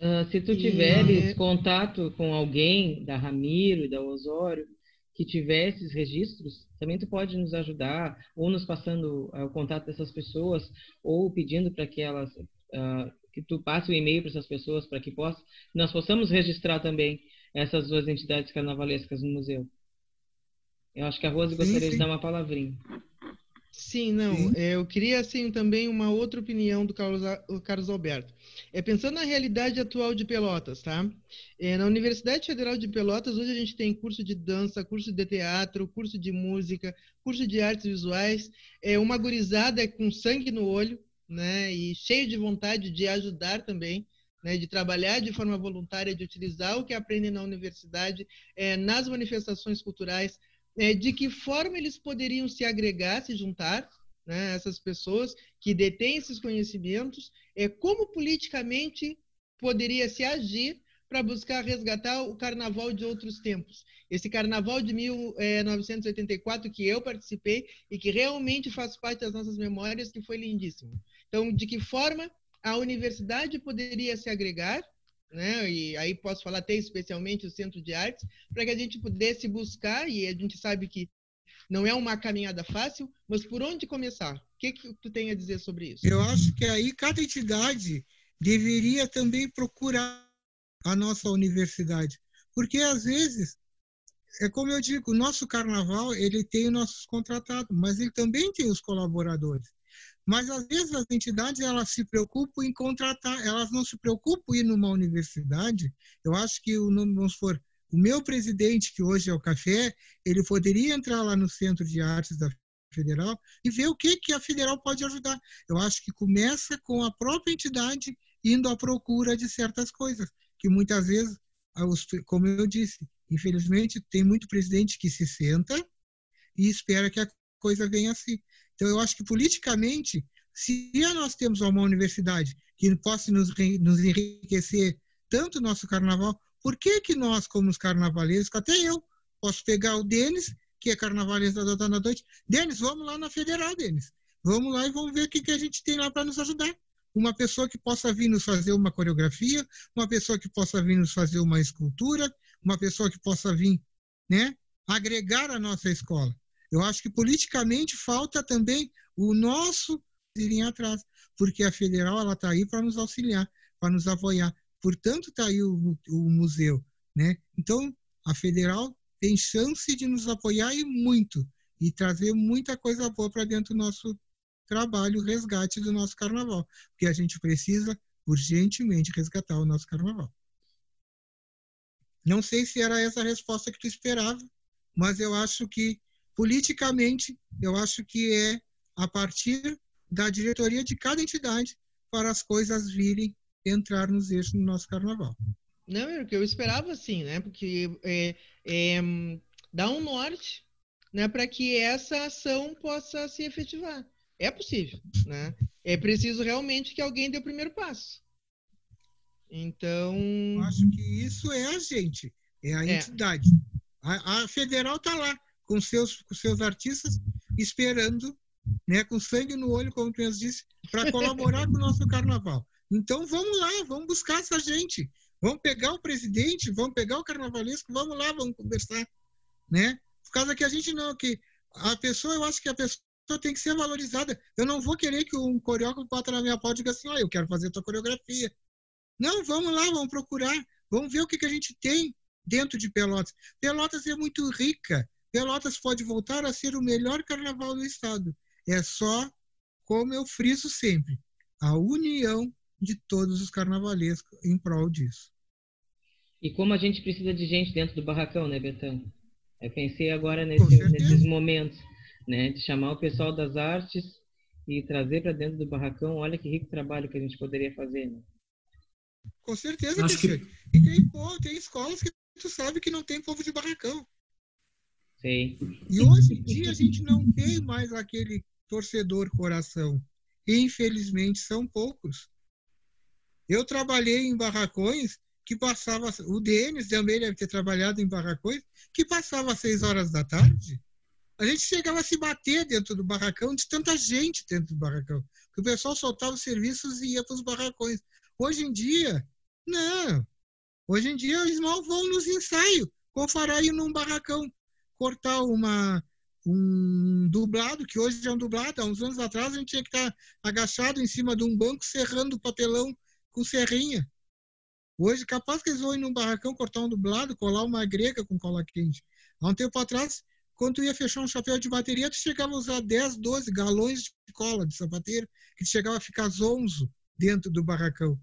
[SPEAKER 2] Uh, se tu tiveres e... contato com alguém da Ramiro e da Osório que tivesse esses registros, também tu pode nos ajudar, ou nos passando uh, o contato dessas pessoas, ou pedindo para que elas uh, que tu passe o e-mail para essas pessoas para que possa, nós possamos registrar também essas duas entidades carnavalescas no museu. Eu acho que a Rose sim, gostaria sim. de dar uma palavrinha.
[SPEAKER 1] Sim, não. Sim. É, eu queria assim também uma outra opinião do Carlos, Carlos Alberto. É pensando na realidade atual de Pelotas, tá? É, na Universidade Federal de Pelotas hoje a gente tem curso de dança, curso de teatro, curso de música, curso de artes visuais. É uma gurizada com sangue no olho, né? E cheio de vontade de ajudar também. Né, de trabalhar de forma voluntária, de utilizar o que aprendem na universidade, é, nas manifestações culturais, é, de que forma eles poderiam se agregar, se juntar, né, essas pessoas que detêm esses conhecimentos, é, como politicamente poderia se agir para buscar resgatar o carnaval de outros tempos. Esse carnaval de 1984 que eu participei e que realmente faz parte das nossas memórias, que foi lindíssimo. Então, de que forma a universidade poderia se agregar né? E aí posso falar até especialmente o Centro de Artes, para que a gente pudesse buscar, e a gente sabe que não é uma caminhada fácil, mas por onde começar? O que, que tu tem a dizer sobre isso?
[SPEAKER 3] Eu acho que aí cada entidade deveria também procurar a nossa universidade, porque às vezes é como eu digo, o nosso carnaval ele tem os nossos contratados, mas ele também tem os colaboradores. Mas às vezes as entidades elas se preocupam em contratar, elas não se preocupam em ir numa universidade. Eu acho que o vamos for o meu presidente que hoje é o Café, ele poderia entrar lá no Centro de Artes da Federal e ver o que que a Federal pode ajudar. Eu acho que começa com a própria entidade indo à procura de certas coisas, que muitas vezes, como eu disse, infelizmente tem muito presidente que se senta e espera que a coisa venha assim. Então, eu acho que politicamente, se nós temos uma universidade que possa nos, enriquecer tanto o nosso carnaval, por que, que nós, como os carnavalescos, até eu, posso pegar o Denis, que é carnavalesco da Dona Noite, Denis, vamos lá na Federal, Denis. Vamos lá e vamos ver o que, que a gente tem lá para nos ajudar. Uma pessoa que possa vir nos fazer uma coreografia, uma pessoa que possa vir nos fazer uma escultura, uma pessoa que possa vir né, agregar a nossa escola. Eu acho que politicamente falta também o nosso irem atrás, porque a federal ela está aí para nos auxiliar, para nos apoiar. Portanto, está aí o, o museu, né? Então, a federal tem chance de nos apoiar e muito e trazer muita coisa boa para dentro do nosso trabalho, resgate do nosso carnaval, porque a gente precisa urgentemente resgatar o nosso carnaval. Não sei se era essa a resposta que tu esperava, mas eu acho que politicamente, eu acho que é a partir da diretoria de cada entidade para as coisas virem entrar nos eixos do nosso carnaval.
[SPEAKER 1] Não, é o que eu esperava assim, né? Porque é, é, dá um norte né, para que essa ação possa se efetivar. É possível, né? É preciso realmente que alguém dê o primeiro passo. Então.
[SPEAKER 3] Eu acho que isso é a gente, é a é. entidade. A, a federal está lá, com seus, com seus artistas, esperando, né, com sangue no olho, como tu mesmo disse, para colaborar com o nosso carnaval. Então vamos lá, vamos buscar essa gente. Vamos pegar o presidente, vamos pegar o carnavalesco, vamos lá, vamos conversar, né? Por causa que a gente não, que a pessoa, eu acho que a pessoa tem que ser valorizada. Eu não vou querer que um coreógrafo bata na minha porta e diga assim, ah, eu quero fazer a tua coreografia. Não, vamos lá, vamos procurar, vamos ver o que, que a gente tem dentro de Pelotas. Pelotas é muito rica. Pelotas pode voltar a ser o melhor carnaval do estado. É só, como eu friso sempre, a união de todos os carnavalescos em prol disso.
[SPEAKER 2] E como a gente precisa de gente dentro do barracão, né, Betão? Eu pensei agora nesse, nesses momentos, né, de chamar o pessoal das artes e trazer para dentro do barracão. Olha que rico trabalho que a gente poderia fazer. Né?
[SPEAKER 3] Com certeza, Acho que... E tem, pô, tem escolas que tu sabe que não tem povo de barracão.
[SPEAKER 2] Sim.
[SPEAKER 3] E hoje em dia a gente não tem mais aquele torcedor coração. Infelizmente são poucos. Eu trabalhei em barracões que passava, o Denis também deve ter trabalhado em barracões, que passava às seis horas da tarde. A gente chegava a se bater dentro do barracão de tanta gente dentro do barracão. Porque o pessoal soltava os serviços e ia para os barracões. Hoje em dia, não. Hoje em dia eles mal vão nos ensaios. Qual fará ir num barracão? Cortar uma, um dublado, que hoje é um dublado. Há uns anos atrás a gente tinha que estar agachado em cima de um banco, serrando o papelão com serrinha. Hoje, capaz que eles vão ir num barracão cortar um dublado, colar uma grega com cola quente. Há um tempo atrás, quando tu ia fechar um chapéu de bateria, tu chegava a usar 10, 12 galões de cola de sapateiro, que chegava a ficar zonzo dentro do barracão.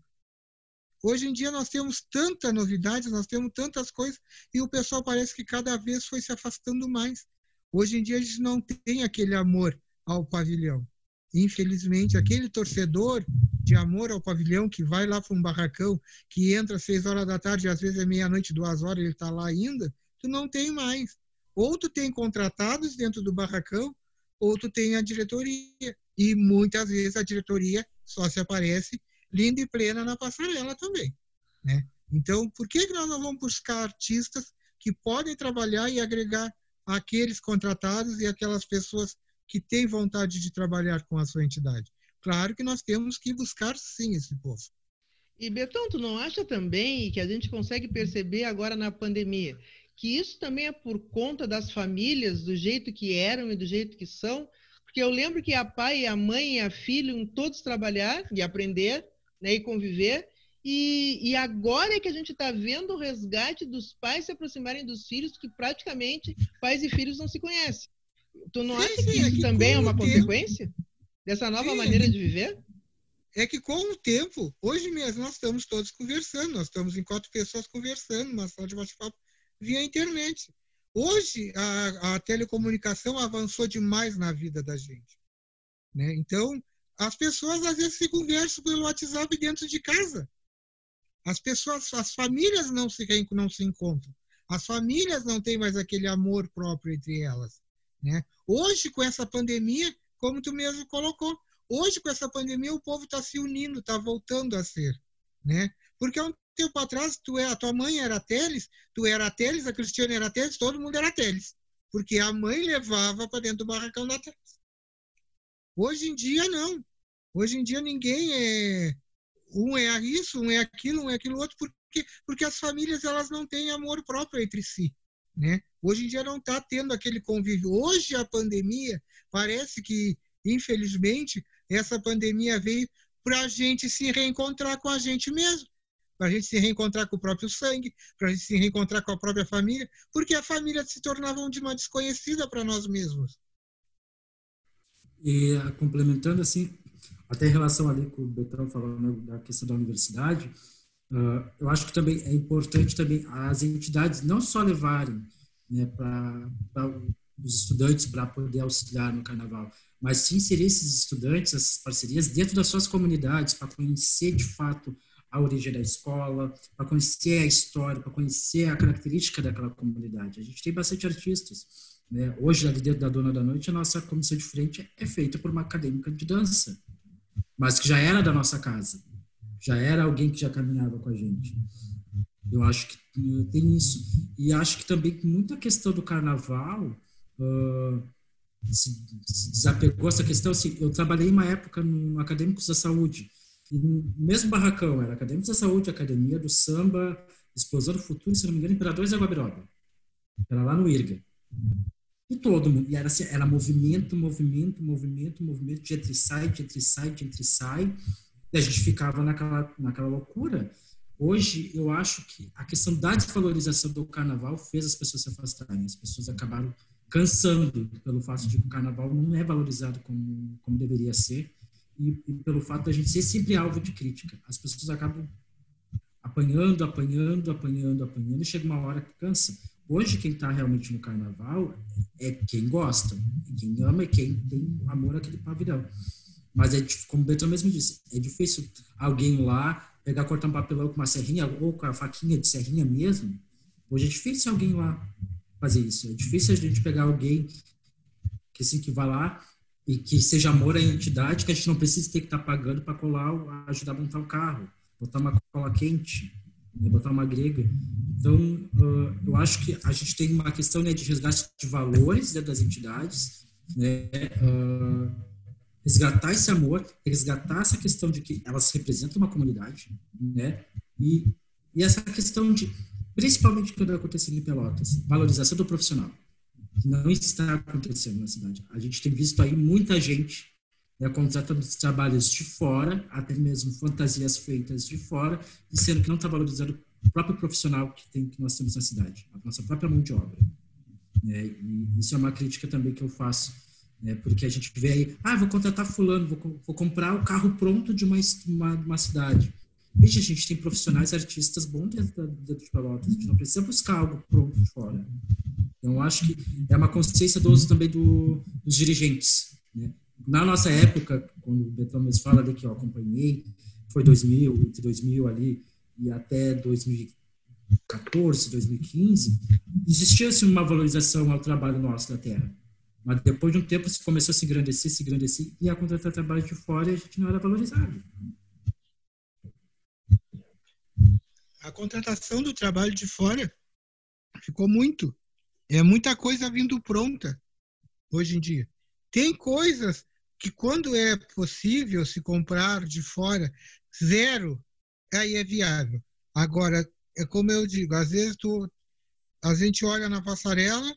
[SPEAKER 3] Hoje em dia nós temos tanta novidade, nós temos tantas coisas, e o pessoal parece que cada vez foi se afastando mais. Hoje em dia a gente não tem aquele amor ao pavilhão. Infelizmente, aquele torcedor de amor ao pavilhão que vai lá para um barracão, que entra às seis horas da tarde, às vezes é meia-noite, duas horas, ele está lá ainda, tu não tem mais. Ou tu tem contratados dentro do barracão, ou tu tem a diretoria. E muitas vezes a diretoria só se aparece linda e plena na passarela também. Né? Então, por que, que nós não vamos buscar artistas que podem trabalhar e agregar aqueles contratados e aquelas pessoas que têm vontade de trabalhar com a sua entidade? Claro que nós temos que buscar sim esse povo.
[SPEAKER 1] E Betão, tu não acha também que a gente consegue perceber agora na pandemia que isso também é por conta das famílias, do jeito que eram e do jeito que são? Porque eu lembro que a pai, a mãe e a filha todos trabalhar e aprender né, e conviver. E, e agora é que a gente está vendo o resgate dos pais se aproximarem dos filhos, que praticamente pais e filhos não se conhecem. Tu não acha que isso é que também é uma tempo, consequência? Dessa nova Sim, maneira de viver?
[SPEAKER 3] É que com o tempo, hoje mesmo nós estamos todos conversando, nós estamos em quatro pessoas conversando, uma sala de bate-papo via internet. Hoje a, a, telecomunicação avançou demais na vida da gente. Né? Então, as pessoas às vezes se conversam pelo WhatsApp dentro de casa. As pessoas, as famílias não se, não se encontram. As famílias não têm mais aquele amor próprio entre elas. Né? Hoje, com essa pandemia, como tu mesmo colocou. Hoje, com essa pandemia, o povo está se unindo, está voltando a ser. Né? Porque há um tempo atrás, tu é, a tua mãe era Teles, tu era Teles, a Cristiane era Teles, todo mundo era Teles. Porque a mãe levava para dentro do barracão da Teles. Hoje em dia, não. Hoje em dia, ninguém é. Um é isso, um é aquilo, um é aquilo outro, porque, porque as famílias elas não têm amor próprio entre si. Né? Hoje em dia não está tendo aquele convívio. Hoje a pandemia parece que, infelizmente, essa pandemia veio para a gente se reencontrar com a gente mesmo, para a gente se reencontrar com o próprio sangue, para a gente se reencontrar com a própria família, porque a família se tornava de uma desconhecida para nós mesmos.
[SPEAKER 4] E ah, complementando assim, até em relação ali com o Betão falando da questão da universidade, Uh, eu acho que também é importante também as entidades não só levarem né, para os estudantes para poder auxiliar no carnaval, mas sim inserir esses estudantes, essas parcerias dentro das suas comunidades para conhecer de fato a origem da escola, para conhecer a história, para conhecer a característica daquela comunidade. A gente tem bastante artistas. Né? Hoje, ali dentro da Dona da Noite, a nossa comissão de frente é feita por uma acadêmica de dança, mas que já era da nossa casa já era alguém que já caminhava com a gente. Eu acho que tem isso. E acho que também muita questão do carnaval uh, se, desapegou essa questão. Assim, eu trabalhei uma época no Acadêmicos da Saúde, e mesmo barracão, era Acadêmicos da Saúde, Academia do Samba, Explosão do Futuro, se não me engano, Imperadores da Guabiroba. Era lá no IRGA. E todo mundo, e era, assim, era movimento, movimento, movimento, movimento, de entre sai, de entre sai, de entre sai. E a gente ficava naquela, naquela loucura. Hoje, eu acho que a questão da desvalorização do carnaval fez as pessoas se afastarem. As pessoas acabaram cansando pelo fato de que o carnaval não é valorizado como, como deveria ser e, e pelo fato da gente ser sempre alvo de crítica. As pessoas acabam apanhando, apanhando, apanhando, apanhando e chega uma hora que cansa. Hoje, quem está realmente no carnaval é quem gosta, quem ama e quem tem amor àquele pavilhão. Mas, é, como o Beto mesmo disse, é difícil alguém lá pegar, cortar um papelão com uma serrinha ou com a faquinha de serrinha mesmo. Hoje é difícil alguém lá fazer isso. É difícil a gente pegar alguém que, assim, que vá lá e que seja amor à entidade, que a gente não precisa ter que estar tá pagando para colar, ajudar a montar o carro, botar uma cola quente, né, botar uma grega. Então, uh, eu acho que a gente tem uma questão né, de resgate de valores né, das entidades, né, uh, resgatar esse amor, resgatar essa questão de que elas representam uma comunidade, né, e, e essa questão de, principalmente quando acontecendo em Pelotas, valorização do profissional, que não está acontecendo na cidade. A gente tem visto aí muita gente né, contratando trabalhos de fora, até mesmo fantasias feitas de fora, e sendo que não está valorizando o próprio profissional que, tem, que nós temos na cidade, a nossa própria mão de obra. Né? E isso é uma crítica também que eu faço, né? porque a gente vê aí, ah, vou contratar fulano, vou, vou comprar o carro pronto de uma, uma, uma cidade. Veja, a gente tem profissionais artistas bons dentro, dentro de Pelotas, a gente não precisa buscar algo pronto de fora. Então, acho que é uma consciência do uso também do, dos dirigentes. Né? Na nossa época, quando o Betão mesmo fala ali que eu acompanhei, foi 2000, entre 2000 ali e até 2014, 2015, existia assim, uma valorização ao trabalho nosso da terra. Mas depois de um tempo se começou a se engrandecer, se engrandecer, e a contratar trabalho de fora a gente não era valorizado.
[SPEAKER 3] A contratação do trabalho de fora ficou muito. É muita coisa vindo pronta hoje em dia. Tem coisas que quando é possível se comprar de fora, zero, aí é viável. Agora, é como eu digo, às vezes tu, a gente olha na passarela,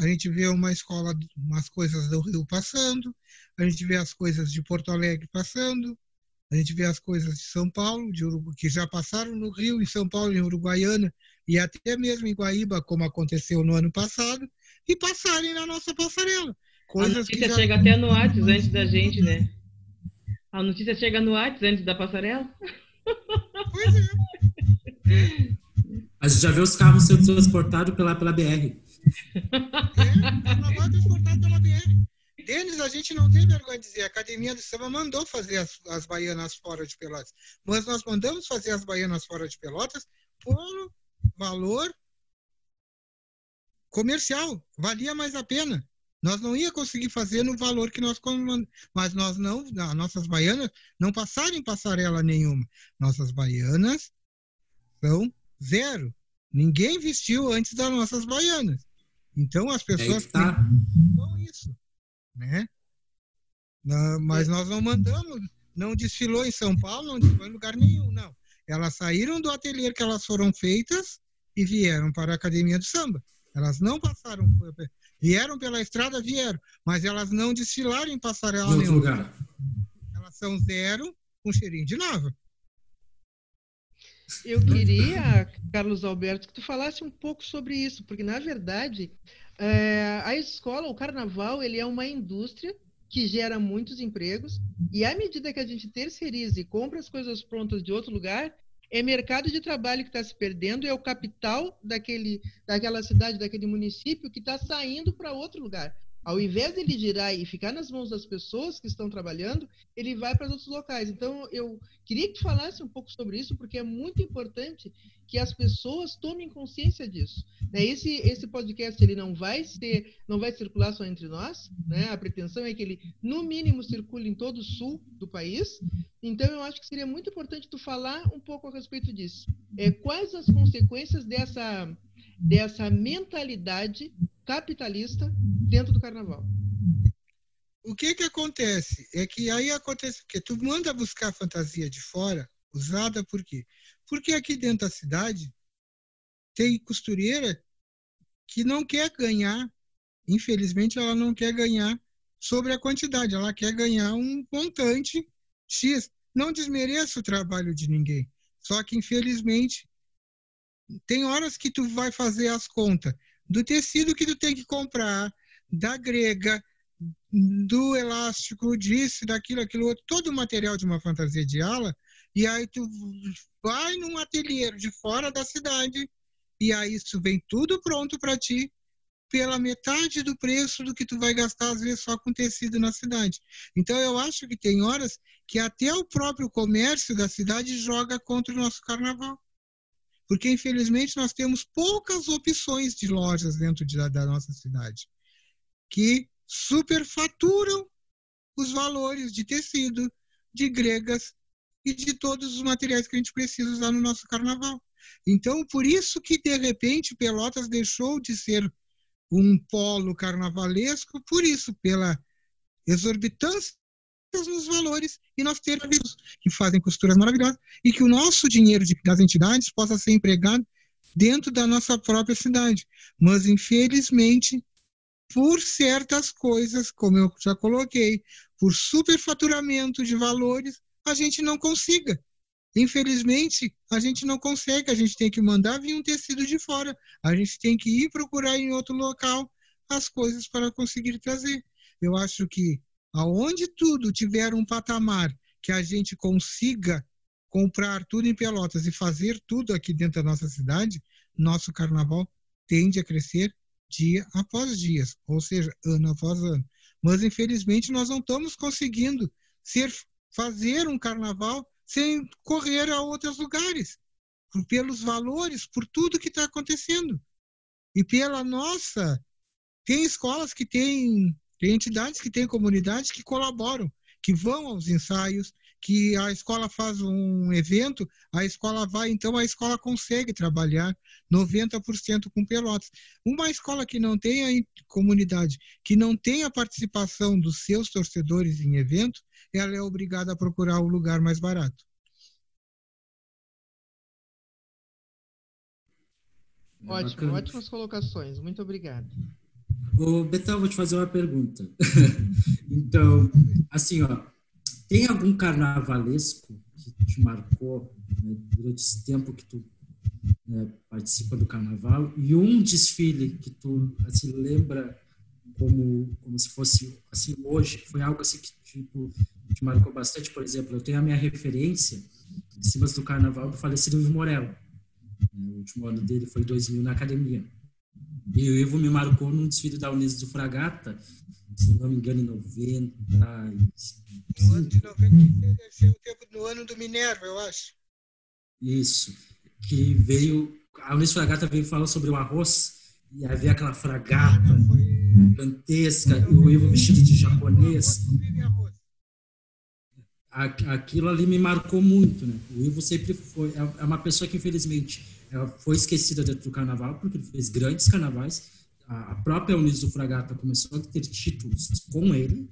[SPEAKER 3] a gente vê uma escola, umas coisas do Rio passando, a gente vê as coisas de Porto Alegre passando, a gente vê as coisas de São Paulo, de Urugu, que já passaram no Rio, em São Paulo, em Uruguaiana, e até mesmo em Guaíba, como aconteceu no ano passado, e passarem na nossa passarela.
[SPEAKER 2] Coisas a notícia já... chega até no WhatsApp antes da gente, né? A notícia chega no WhatsApp antes da passarela.
[SPEAKER 3] Pois é.
[SPEAKER 4] A gente já vê os carros sendo transportados pela, pela BR.
[SPEAKER 3] É, carnaval é transportado pela BR. Denis, a gente não tem vergonha de dizer, a Academia de Samba mandou fazer as, as baianas fora de Pelotas. Mas nós mandamos fazer as baianas fora de Pelotas por valor comercial, valia mais a pena. Nós não ia conseguir fazer no valor que nós mas nós não, nossas baianas não passaram em passarela nenhuma. Nossas baianas são zero. Ninguém vestiu antes das nossas baianas. Então as pessoas é tá. isso, né? Mas nós não mandamos, não desfilou em São Paulo, não desfilou em lugar nenhum, não. Elas saíram do ateliê que elas foram feitas e vieram para a Academia do Samba. Elas não passaram, vieram pela estrada, vieram, mas elas não desfilaram em passarela nenhuma. Lugar. Elas são zero com cheirinho de nova.
[SPEAKER 1] Eu queria, Carlos Alberto, que tu falasse um pouco sobre isso, porque na verdade é, a escola, o carnaval, ele é uma indústria que gera muitos empregos e à medida que a gente terceiriza e compra as coisas prontas de outro lugar, é mercado de trabalho que está se perdendo, é o capital daquele, daquela cidade, daquele município que está saindo para outro lugar. Ao invés dele girar e ficar nas mãos das pessoas que estão trabalhando, ele vai para outros locais. Então, eu queria que tu falasse um pouco sobre isso, porque é muito importante que as pessoas tomem consciência disso. Né? Esse, esse podcast ele não vai ser, não vai circular só entre nós. Né? A pretensão é que ele, no mínimo, circule em todo o sul do país. Então, eu acho que seria muito importante tu falar um pouco a respeito disso. É, quais as consequências dessa, dessa mentalidade capitalista dentro do carnaval.
[SPEAKER 3] O que que acontece? É que aí acontece que tu manda buscar fantasia de fora, usada por quê? Porque aqui dentro da cidade tem costureira que não quer ganhar, infelizmente ela não quer ganhar sobre a quantidade, ela quer ganhar um montante X. Não desmereça o trabalho de ninguém, só que infelizmente tem horas que tu vai fazer as contas do tecido que tu tem que comprar, da grega, do elástico, disso, daquilo, aquilo outro, todo o material de uma fantasia de ala, e aí tu vai num ateliê de fora da cidade, e aí isso vem tudo pronto para ti, pela metade do preço do que tu vai gastar, às vezes, só com tecido na cidade. Então, eu acho que tem horas que até o próprio comércio da cidade joga contra o nosso carnaval. Porque, infelizmente, nós temos poucas opções de lojas dentro de, da nossa cidade que superfaturam os valores de tecido, de gregas e de todos os materiais que a gente precisa usar no nosso carnaval. Então, por isso que, de repente, Pelotas deixou de ser um polo carnavalesco, por isso, pela exorbitância nos valores e nós amigos que fazem costuras maravilhosas e que o nosso dinheiro de, das entidades possa ser empregado dentro da nossa própria cidade. Mas, infelizmente, por certas coisas, como eu já coloquei, por superfaturamento de valores, a gente não consiga. Infelizmente, a gente não consegue, a gente tem que mandar vir um tecido de fora, a gente tem que ir procurar em outro local as coisas para conseguir trazer. Eu acho que aonde tudo tiver um patamar que a gente consiga comprar tudo em Pelotas e fazer tudo aqui dentro da nossa cidade, nosso carnaval tende a crescer dia após dia, ou seja, ano após ano. Mas infelizmente nós não estamos conseguindo ser fazer um carnaval sem correr a outros lugares, pelos valores, por tudo que está acontecendo. E pela nossa. Tem escolas que têm, tem entidades que têm comunidades que colaboram, que vão aos ensaios, que a escola faz um evento, a escola vai, então a escola consegue trabalhar 90% com pelotas. Uma escola que não tem a comunidade, que não tem a participação dos seus torcedores em evento, ela é obrigada a procurar o lugar mais barato.
[SPEAKER 1] Ótimo, ótimas colocações. Muito obrigado.
[SPEAKER 4] Ô, Betão, vou te fazer uma pergunta. então, assim, ó, tem algum carnavalesco que te marcou né, durante esse tempo que tu né, participa do carnaval? E um desfile que tu assim lembra como como se fosse assim hoje foi algo assim que tipo te marcou bastante? Por exemplo eu tenho a minha referência em cima do carnaval do falecido Ivo Morello né, o último ano dele foi 2000 na academia e o Ivo me marcou num desfile da Unis do Fragata se não me engano em 90
[SPEAKER 3] no ano de 96 deve ser o tempo do ano do Minerva eu acho
[SPEAKER 4] isso que veio a Unis Fragata veio falar sobre o arroz e havia aquela fragata gigantesca, e o Ivo vestido de japonês. Aquilo ali me marcou muito, né? O Ivo sempre foi, é, é uma pessoa que infelizmente foi esquecida dentro do carnaval, porque ele fez grandes carnavais. A própria Unis do Fragata começou a ter títulos com ele,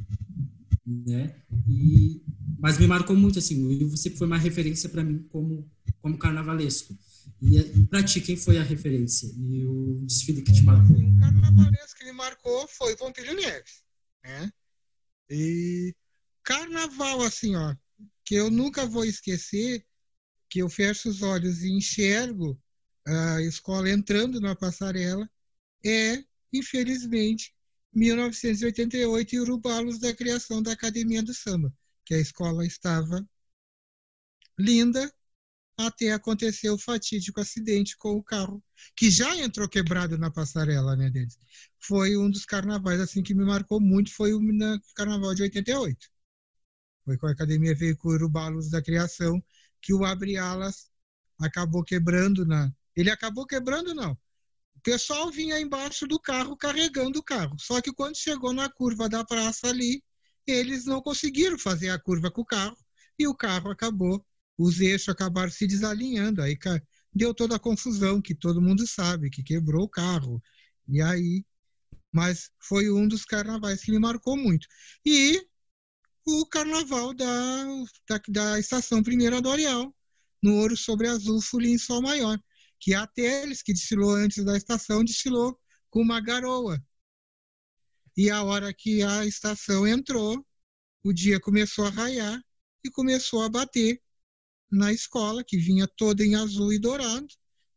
[SPEAKER 4] né? E, mas me marcou muito, assim, o Ivo sempre foi uma referência para mim como, como carnavalesco. E para ti, quem foi a referência? E o desfile que te marcou?
[SPEAKER 3] Um carnavalesco que me marcou foi Pompilho Neves. Né? E carnaval, assim, ó, que eu nunca vou esquecer, que eu fecho os olhos e enxergo a escola entrando na passarela, é, infelizmente, 1988 e Urubalos da criação da Academia do Samba, que a escola estava linda, até acontecer o fatídico acidente com o carro, que já entrou quebrado na passarela né, deles. Foi um dos carnavais assim que me marcou muito, foi o carnaval de 88. Foi com a Academia Veículo Balos da Criação, que o Abre Alas acabou quebrando na... Ele acabou quebrando, não. O pessoal vinha embaixo do carro carregando o carro. Só que quando chegou na curva da praça ali, eles não conseguiram fazer a curva com o carro e o carro acabou os eixos acabaram se desalinhando. Aí deu toda a confusão que todo mundo sabe, que quebrou o carro. E aí mas foi um dos carnavais que me marcou muito. E o carnaval da, da, da Estação Primeira do Areal, no Ouro sobre Azul, Folia em Sol Maior, que a Teles, que desfilou antes da estação, desfilou com uma garoa. E a hora que a estação entrou, o dia começou a raiar e começou a bater na escola, que vinha toda em azul e dourado,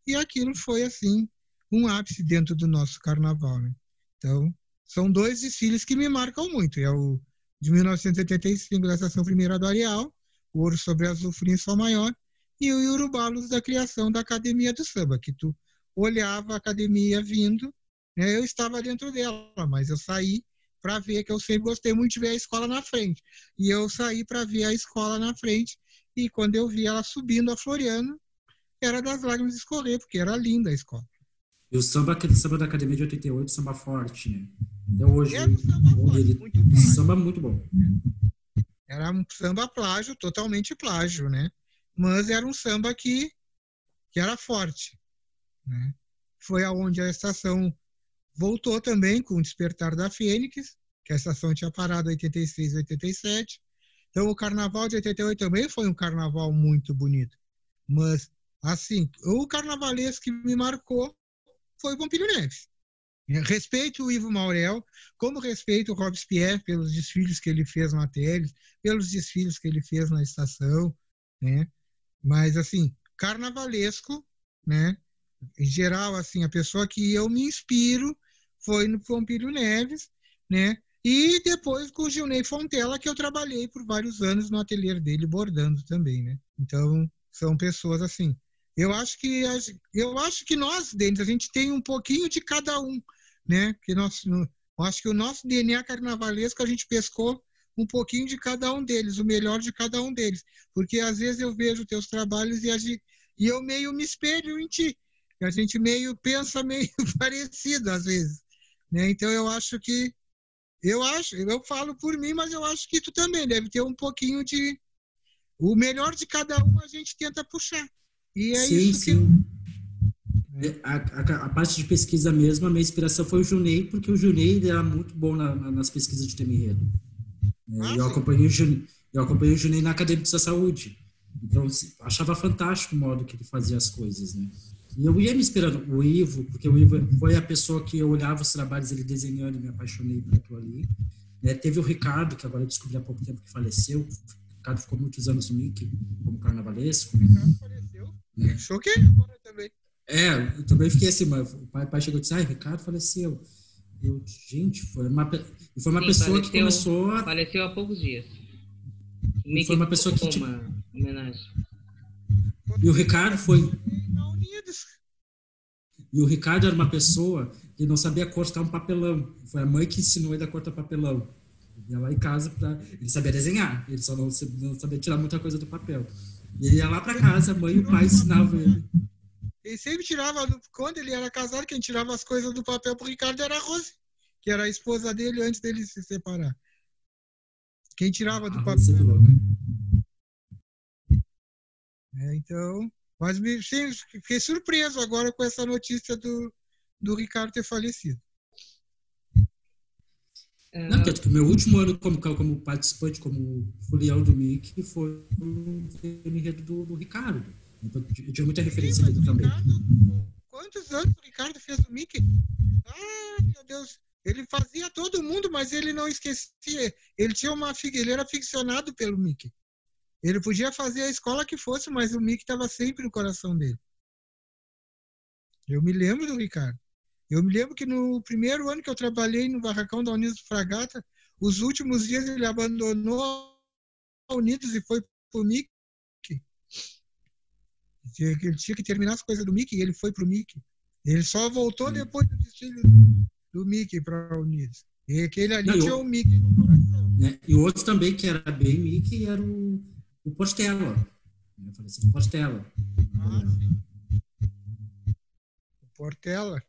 [SPEAKER 3] e aquilo foi assim um ápice dentro do nosso carnaval. Né? Então, são dois desfiles que me marcam muito. É o de 1985 da Estação Primeira do Areal, o Ouro sobre Azul Frio em Sol Maior, e o Iurubalos da criação da Academia do Samba, que tu olhava a academia vindo, né? eu estava dentro dela, mas eu saí para ver, que eu sempre gostei muito de ver a escola na frente. E eu saí para ver a escola na frente, e quando eu vi ela subindo a Floriano, era das lágrimas escorrer, porque era linda a escola.
[SPEAKER 4] E o samba, aquele samba da Academia de 88, samba forte, né? Até hoje.
[SPEAKER 3] Era um samba, forte,
[SPEAKER 4] ele,
[SPEAKER 3] muito plágio.
[SPEAKER 4] samba muito bom.
[SPEAKER 3] Era um samba plágio, totalmente plágio, né? Mas era um samba que, que era forte. Né? Foi aonde a estação voltou também com o despertar da Fênix, que a estação tinha parado em 86 e 87. Então o carnaval de 88 também foi um carnaval muito bonito. Mas, assim, o carnavalesco que me marcou foi o Pompilho Neves. Respeito o Ivo Maurel, como respeito o Robespierre pelos desfiles que ele fez na tele, pelos desfiles que ele fez na estação, né? Mas, assim, carnavalesco, né? Em geral, assim, a pessoa que eu me inspiro foi no Pompílio Neves, né? E depois com o Gilney Fontela, que eu trabalhei por vários anos no ateliê dele, bordando também, né? Então, são pessoas assim. Eu acho que eu acho que nós, dentro, a gente tem um pouquinho de cada um, né? Que nós, eu acho que o nosso DNA carnavalesco a gente pescou um pouquinho de cada um deles, o melhor de cada um deles, porque às vezes eu vejo teus trabalhos e, gente, e eu meio me espelho em ti. A gente meio pensa meio parecido às vezes, né? Então eu acho que eu acho, eu falo por mim, mas eu acho que tu também deve ter um pouquinho de o melhor de cada um a gente tenta puxar. E é
[SPEAKER 4] sim,
[SPEAKER 3] isso
[SPEAKER 4] sim. que a, a, a, parte de pesquisa mesmo, a minha inspiração foi o Junei, porque o Junei era muito bom na, na, nas pesquisas de Temirredo. É, eu, acompanhei o Junei, eu acompanhei o Junei na Academia da Saúde. Então, achava fantástico o modo que ele fazia as coisas, né? E eu ia me esperando o Ivo, porque o Ivo foi a pessoa que eu olhava os trabalhos ele desenhando e me apaixonei por aquilo ali. Né? Teve o Ricardo, que agora eu descobri há pouco tempo que faleceu. O Ricardo ficou muitos anos no MIC como carnavalesco.
[SPEAKER 3] O Ricardo faleceu. É. Choquei agora também.
[SPEAKER 4] É, eu também fiquei assim, mas o pai, pai chegou e disse, ah, Ricardo faleceu. Eu, gente, foi uma, foi uma Sim, pessoa faleceu, que começou a...
[SPEAKER 2] Faleceu há poucos dias.
[SPEAKER 4] foi uma pessoa que...
[SPEAKER 2] Tipo, uma homenagem.
[SPEAKER 4] E o Ricardo foi... E o Ricardo era uma pessoa que não sabia cortar um papelão. Foi a mãe que ensinou ele a cortar papelão. Ele ia lá em casa para ele sabia desenhar, ele só não, não sabia tirar muita coisa do papel. E ele ia lá para casa, a mãe e o pai ensinavam ele.
[SPEAKER 3] Ele sempre tirava, quando ele era casado, quem tirava as coisas do papel pro Ricardo era a Rose, que era a esposa dele antes dele se separar. Quem tirava do a papel. É, então, mas me, sim, fiquei surpreso agora com essa notícia do, do Ricardo ter falecido.
[SPEAKER 4] Não, tanto que o meu último ano como, como participante, como folião do MIC, foi o enredo do, do Ricardo. Então, eu tinha muita referência dele também.
[SPEAKER 3] Ricardo, quantos anos o Ricardo fez o Mickey? Ah, meu Deus. Ele fazia todo mundo, mas ele não esquecia. Ele tinha uma ele era ficcionado pelo Mickey. Ele podia fazer a escola que fosse, mas o Mickey estava sempre no coração dele. Eu me lembro do Ricardo. Eu me lembro que no primeiro ano que eu trabalhei no barracão da Unidos Fragata, os últimos dias ele abandonou a Unidos e foi para o Mickey. Ele tinha que terminar as coisas do Mickey e ele foi para o Mickey. Ele só voltou depois do desfile do Mickey para a Unidos. E aquele ali Não, tinha o Mickey no coração.
[SPEAKER 4] Né? E o outro também que era bem Mickey era o, o Postela. Eu falei assim, Postela. Ah, sim.
[SPEAKER 3] O Portela.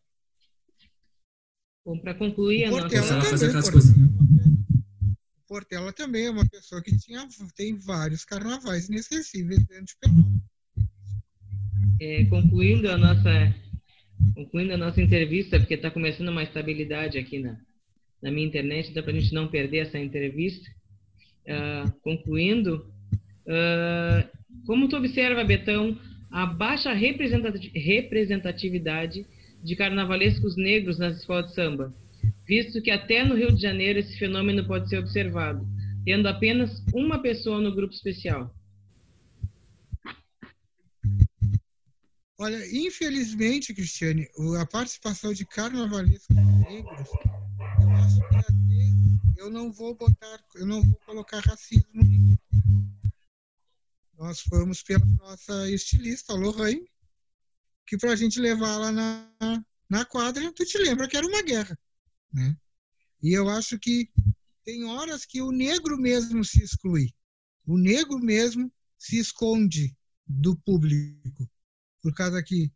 [SPEAKER 2] Bom, para concluir,
[SPEAKER 3] o
[SPEAKER 2] a
[SPEAKER 3] Portela
[SPEAKER 2] nossa...
[SPEAKER 3] Também, Portela, coisas... O Portela também é uma pessoa que tinha, tem vários carnavais inesquecíveis dentro de Pelotas.
[SPEAKER 2] É, concluindo a nossa concluindo a nossa entrevista, porque está começando uma estabilidade aqui na, na minha internet, dá para a gente não perder essa entrevista. Uh, concluindo, uh, como tu observa, Betão, a baixa representatividade de carnavalescos negros nas escolas de samba, visto que até no Rio de Janeiro esse fenômeno pode ser observado, tendo apenas uma pessoa no grupo especial.
[SPEAKER 3] Olha, infelizmente, Cristiane, a participação de carnavalescos negros, eu acho que até eu não vou botar, eu não vou colocar racismo. Nós fomos pela nossa estilista, Lorraine, que para a gente levar lá na, na quadra, tu te lembra que era uma guerra, né? E eu acho que tem horas que o negro mesmo se exclui. O negro mesmo se esconde do público por causa que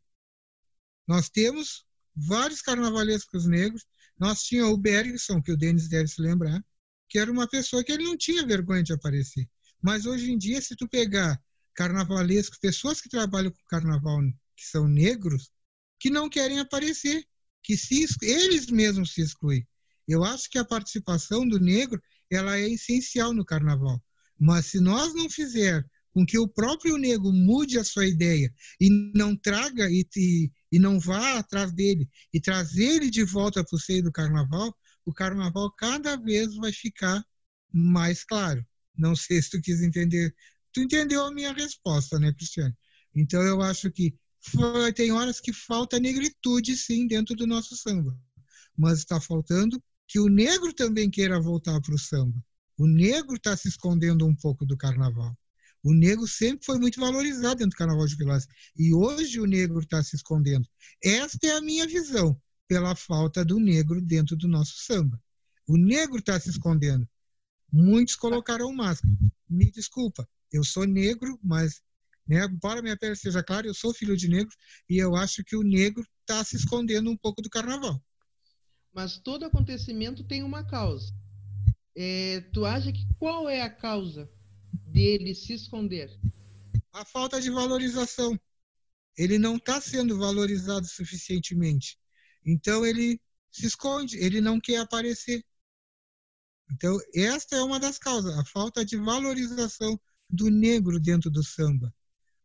[SPEAKER 3] nós temos vários carnavalescos negros. Nós tínhamos o Bergson, que o Denis deve se lembrar, que era uma pessoa que ele não tinha vergonha de aparecer. Mas hoje em dia, se tu pegar carnavalescos, pessoas que trabalham com carnaval, que são negros, que não querem aparecer, que se, eles mesmos se excluem. Eu acho que a participação do negro ela é essencial no carnaval. Mas se nós não fizer com que o próprio negro mude a sua ideia e não traga e, e, e não vá atrás dele e trazer ele de volta para o seio do carnaval, o carnaval cada vez vai ficar mais claro. Não sei se tu quis entender. Tu entendeu a minha resposta, né, Cristiano? Então eu acho que foi, tem horas que falta negritude, sim, dentro do nosso samba. Mas está faltando que o negro também queira voltar para o samba. O negro está se escondendo um pouco do carnaval. O negro sempre foi muito valorizado dentro do Carnaval de Vilas. E hoje o negro está se escondendo. Esta é a minha visão, pela falta do negro dentro do nosso samba. O negro está se escondendo. Muitos colocaram máscara. Me desculpa, eu sou negro, mas né, embora minha pele seja clara, eu sou filho de negro e eu acho que o negro está se escondendo um pouco do carnaval.
[SPEAKER 1] Mas todo acontecimento tem uma causa. É, tu acha que qual é a causa dele se esconder?
[SPEAKER 3] A falta de valorização. Ele não está sendo valorizado suficientemente. Então ele se esconde, ele não quer aparecer. Então, esta é uma das causas, a falta de valorização do negro dentro do samba.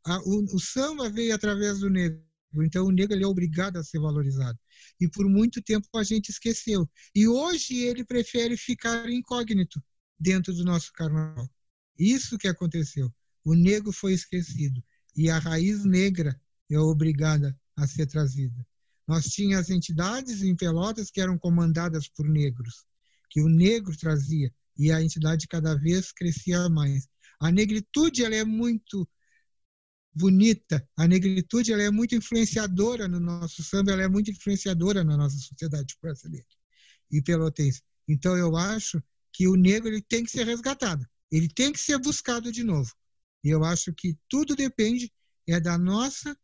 [SPEAKER 3] A, o, o, samba veio através do negro, então o negro ele é obrigado a ser valorizado. E por muito tempo a gente esqueceu. E hoje ele prefere ficar incógnito dentro do nosso carnaval. Isso que aconteceu. O negro foi esquecido e a raiz negra é obrigada a ser trazida. Nós tínhamos entidades em Pelotas que eram comandadas por negros, que o negro trazia e a entidade cada vez crescia mais. A negritude ela é muito bonita, a negritude ela é muito influenciadora no nosso samba, ela é muito influenciadora na nossa sociedade brasileira e pelotense. Então eu acho que o negro ele tem que ser resgatado ele tem que ser buscado de novo. E eu acho que tudo depende é da nossa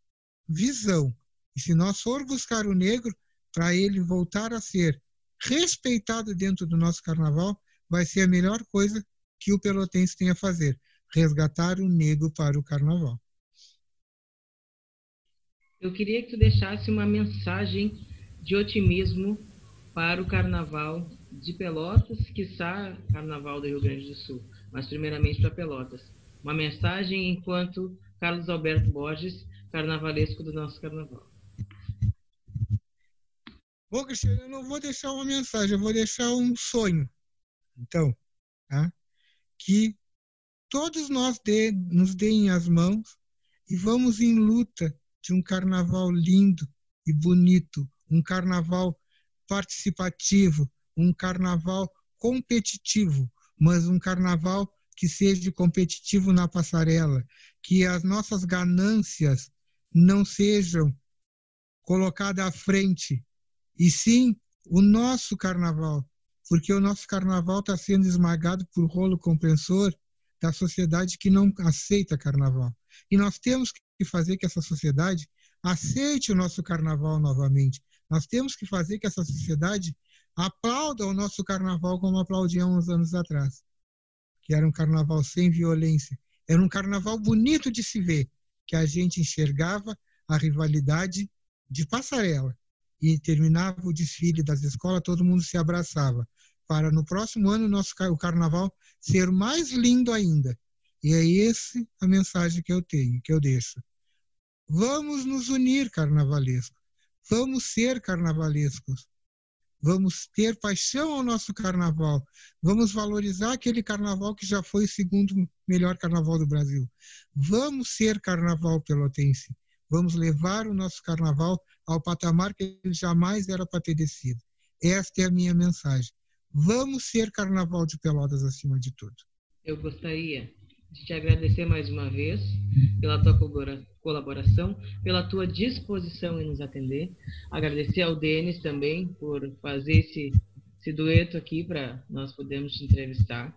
[SPEAKER 3] visão. E se nós for buscar o negro para ele voltar a ser respeitado dentro do nosso carnaval, vai ser a melhor coisa que o pelotense tem a fazer, resgatar o negro para o carnaval.
[SPEAKER 2] Eu queria que tu deixasse uma mensagem de otimismo para o carnaval de Pelotas, quiçá carnaval do Rio Grande do Sul mas primeiramente para Pelotas. Uma mensagem enquanto Carlos Alberto Borges, carnavalesco do nosso carnaval.
[SPEAKER 3] Bom, Cristiano, eu não vou deixar uma mensagem, eu vou deixar um sonho. Então, tá? que todos nós dê, nos deem as mãos e vamos em luta de um carnaval lindo e bonito, um carnaval participativo, um carnaval competitivo, mas um carnaval que seja competitivo na passarela, que as nossas ganâncias não sejam colocadas à frente, e sim o nosso carnaval, porque o nosso carnaval está sendo esmagado por rolo compressor da sociedade que não aceita carnaval. E nós temos que fazer que essa sociedade aceite o nosso carnaval novamente. Nós temos que fazer que essa sociedade aplauda o nosso carnaval como aplaudiam uns anos atrás, que era um carnaval sem violência. Era um carnaval bonito de se ver, que a gente enxergava a rivalidade de passarela e terminava o desfile das escolas, todo mundo se abraçava. Para no próximo ano nosso o carnaval ser mais lindo ainda. E é esse a mensagem que eu tenho, que eu deixo. Vamos nos unir, carnavalesco. Vamos ser carnavalescos. Vamos ter paixão ao nosso carnaval. Vamos valorizar aquele carnaval que já foi o segundo melhor carnaval do Brasil. Vamos ser carnaval pelotense. Vamos levar o nosso carnaval ao patamar que ele jamais era para ter descido. Esta é a minha mensagem. Vamos ser carnaval de Pelotas acima de tudo.
[SPEAKER 2] Eu gostaria de te agradecer mais uma vez pela tua colaboração, pela tua disposição em nos atender. Agradecer ao Denis também por fazer esse, esse dueto aqui para nós podermos te entrevistar.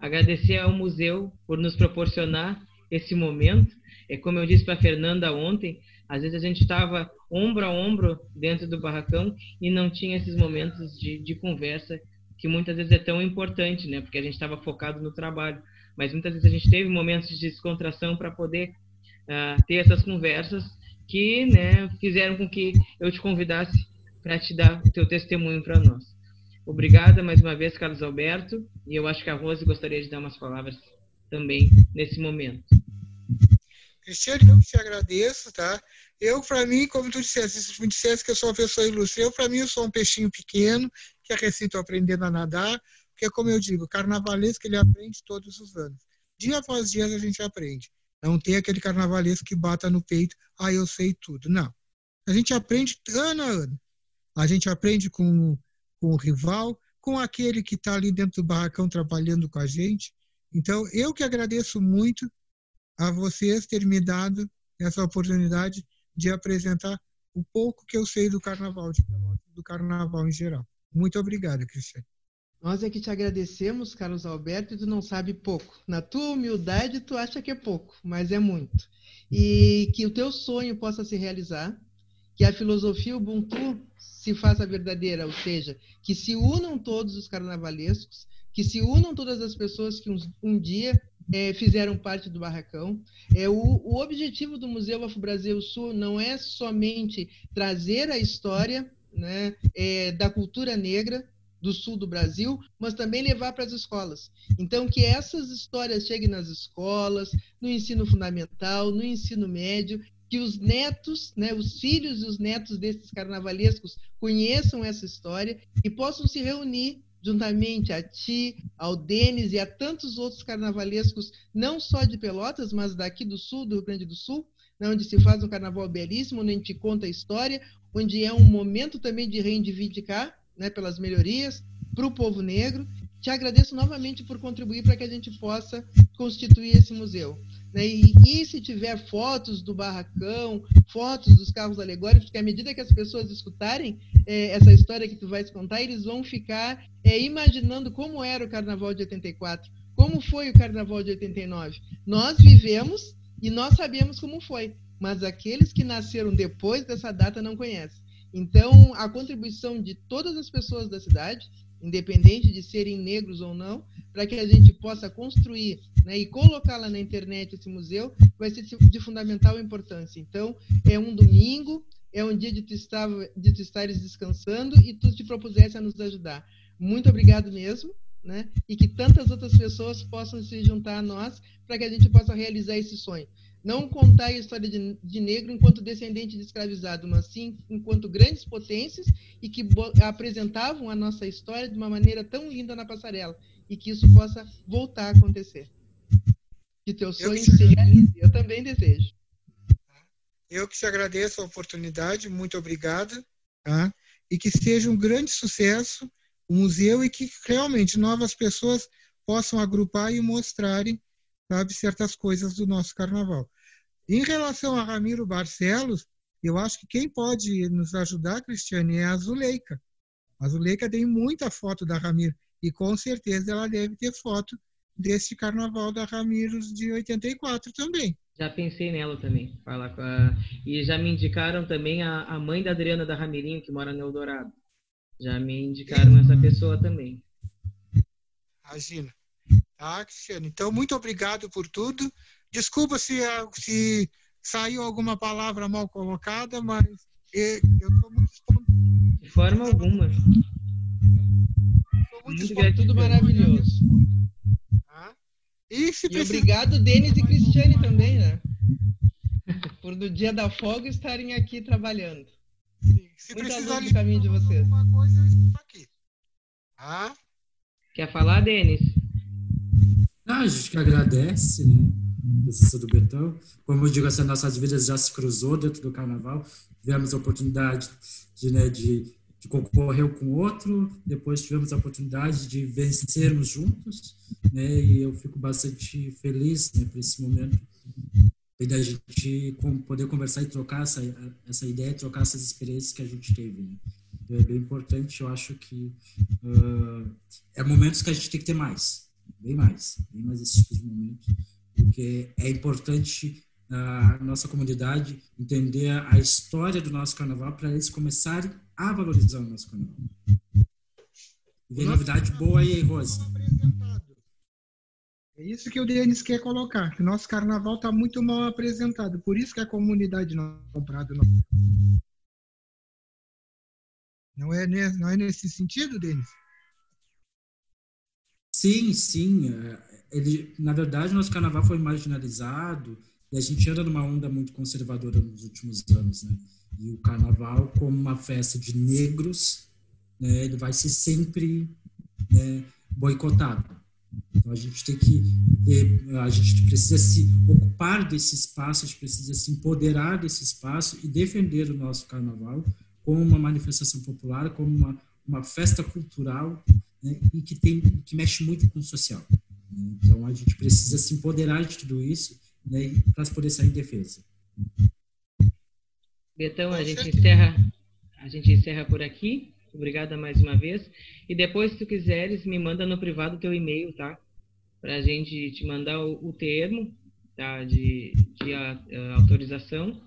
[SPEAKER 2] Agradecer ao museu por nos proporcionar esse momento. É como eu disse para a Fernanda ontem, às vezes a gente estava ombro a ombro dentro do barracão e não tinha esses momentos de, de conversa que muitas vezes é tão importante, né? Porque a gente estava focado no trabalho mas muitas vezes a gente teve momentos de descontração para poder ter essas conversas que né, fizeram com que eu te convidasse para te dar o teu testemunho para nós. Obrigada mais uma vez, Carlos Alberto, e eu acho que a Rose gostaria de dar umas palavras também nesse momento.
[SPEAKER 3] Cristiano, eu te agradeço, tá? Eu, para mim, como tu disseste, se tu me dissesse que eu sou uma pessoa ilustre, eu, para mim, eu sou um peixinho pequeno, que é recém estou aprendendo a nadar, porque, como eu digo, carnavalesco ele aprende todos os anos. Dia após dia a gente aprende. Não tem aquele carnavalesco que bata no peito, ah, eu sei tudo. Não. A gente aprende ano a ano. A gente aprende com, com o rival, com aquele que está ali dentro do barracão trabalhando com a gente. Então, eu que agradeço muito a vocês terem me dado essa oportunidade de apresentar o pouco que eu sei do carnaval de Pelotas, do carnaval em geral. Muito obrigado, Cristiano.
[SPEAKER 1] Nós é que te agradecemos, Carlos Alberto, e tu não sabe pouco. Na tua humildade, tu acha que é pouco, mas é muito. E que o teu sonho possa se realizar, que a filosofia Ubuntu se faça verdadeira, ou seja, que se unam todos os carnavalescos, que se unam todas as pessoas que um, um dia é, fizeram parte do barracão. É, o, o objetivo do Museu Afro Brasil Sul não é somente trazer a história né, é, da cultura negra, do sul do Brasil, mas também levar para as escolas. Então, que essas histórias cheguem nas escolas, no ensino fundamental, no ensino médio, que os netos, né, os filhos e os netos desses carnavalescos conheçam essa história e possam se reunir juntamente a ti, ao Denis e a tantos outros carnavalescos, não só de Pelotas, mas daqui do sul, do Rio Grande do Sul, né, onde se faz um carnaval belíssimo, onde a gente conta a história, onde é um momento também de reivindicar né, pelas melhorias para o povo negro. Te agradeço novamente por contribuir para que a gente possa constituir esse museu. Né? E, e, se tiver fotos do barracão, fotos dos carros alegóricos, que à medida que as pessoas escutarem é, essa história que tu vais contar, eles vão ficar é, imaginando como era o Carnaval de 84, como foi o Carnaval de 89. Nós vivemos e nós sabemos como foi, mas aqueles que nasceram depois dessa data não conhecem. Então, a contribuição de todas as pessoas da cidade, independente de serem negros ou não, para que a gente possa construir né, e colocar lá na internet esse museu, vai ser de fundamental importância. Então, é um domingo, é um dia de tu, estar, de tu estares descansando e tu te propusesse a nos ajudar. Muito obrigado mesmo. Né? E que tantas outras pessoas possam se juntar a nós para que a gente possa realizar esse sonho não contar a história de, de, negro enquanto descendente de escravizado, mas sim enquanto grandes potências e que apresentavam a nossa história de uma maneira tão linda na passarela e que isso possa voltar a acontecer. Que teu sonho se realize. Eu também desejo.
[SPEAKER 3] Eu que te agradeço a oportunidade, muito obrigado, tá? e que seja um grande sucesso o museu e que realmente novas pessoas possam agrupar e mostrarem sabe, certas coisas do nosso carnaval. Em relação a Ramiro Barcelos, eu acho que quem pode nos ajudar, Cristiane, é a Zuleika. A Zuleika tem muita foto da Ramiro e com certeza ela deve ter foto desse carnaval da Ramiros de 84 também.
[SPEAKER 2] Já pensei nela também. Falar com a... E já me indicaram também a, a mãe da Adriana da Ramirinho, que mora no Eldorado. Já me indicaram essa pessoa também.
[SPEAKER 3] Imagina. Tá, Cristiano? Então, muito obrigado por tudo. Desculpa se, se saiu alguma palavra mal colocada, mas eu sou muito espontâneo.
[SPEAKER 2] De forma alguma.
[SPEAKER 3] sou muito
[SPEAKER 2] Muito
[SPEAKER 3] espontâneo,
[SPEAKER 1] É tudo maravilhoso.
[SPEAKER 3] tá? E se
[SPEAKER 1] E obrigado, Denis e Cristiane, também, né? Por no dia da folga estarem aqui trabalhando.
[SPEAKER 3] se
[SPEAKER 1] muita
[SPEAKER 3] precisar
[SPEAKER 1] no caminho de vocês.
[SPEAKER 3] coisa, eu estou aqui. Tá?
[SPEAKER 2] Quer falar, Denis?
[SPEAKER 4] Ah, a gente que agradece, né? Presença do Betão. Como eu digo, assim, nossas vidas já se cruzou dentro do carnaval. Tivemos a oportunidade de, né, de, de concorrer um com outro, depois tivemos a oportunidade de vencermos juntos, né? E eu fico bastante feliz né, por esse momento e da gente poder conversar e trocar essa, essa ideia, trocar essas experiências que a gente teve. Né? Então, é bem importante, eu acho que ah, é momentos que a gente tem que ter mais, bem mais, bem mais esse tipo de momento, porque é importante a nossa comunidade entender a história do nosso carnaval para eles começarem a valorizar o nosso carnaval. Vem novidade boa aí, Rose.
[SPEAKER 3] É isso que o Denis quer colocar, que o nosso carnaval está muito mal apresentado. Por isso que a comunidade não tem comprado. Não, não, é, não é nesse sentido, Denis?
[SPEAKER 4] Sim, sim. é, Ele, na verdade, nosso carnaval foi marginalizado e a gente anda numa onda muito conservadora nos últimos anos, né? E o carnaval, como uma festa de negros, né, ele vai ser sempre né, boicotado. Então a gente tem que, eh, a gente precisa se ocupar desse espaço, a gente precisa se empoderar desse espaço e defender o nosso carnaval como uma manifestação popular, como uma, uma festa cultural né, e que tem que mexe muito com o social. Então a gente precisa se empoderar de tudo isso né, para poder sair em defesa.
[SPEAKER 2] Betão, a gente encerra, a gente encerra por aqui. Obrigada mais uma vez. E depois, se tu quiseres, me manda no privado teu e-mail, tá? Pra gente te mandar o, o termo, tá? De, de a- a autorização,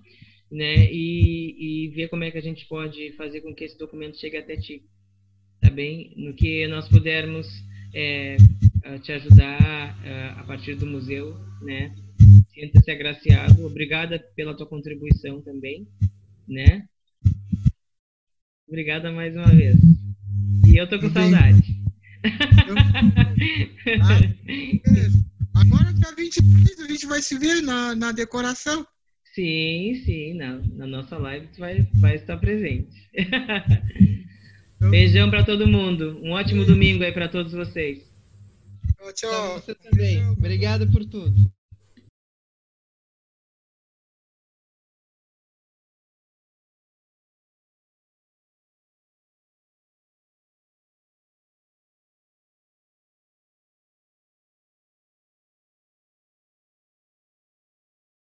[SPEAKER 2] né? E, e ver como é que a gente pode fazer com que esse documento chegue até ti, tá bem? No que nós pudermos é, a te ajudar é, a partir do museu, né? Sinta-se agraciado. Obrigada pela tua contribuição também, né? Obrigada mais uma vez. E eu tô com saudade.
[SPEAKER 3] Eu- Ah, beleza. Agora, dia 23, a gente vai se ver na, na decoração.
[SPEAKER 2] sim, sim, na, na nossa live tu vai, vai estar presente.
[SPEAKER 3] Então,
[SPEAKER 2] Beijão pra todo mundo. Um ótimo domingo aí pra todos vocês.
[SPEAKER 3] Tchau, tchau.
[SPEAKER 1] você também. Obrigado por tudo.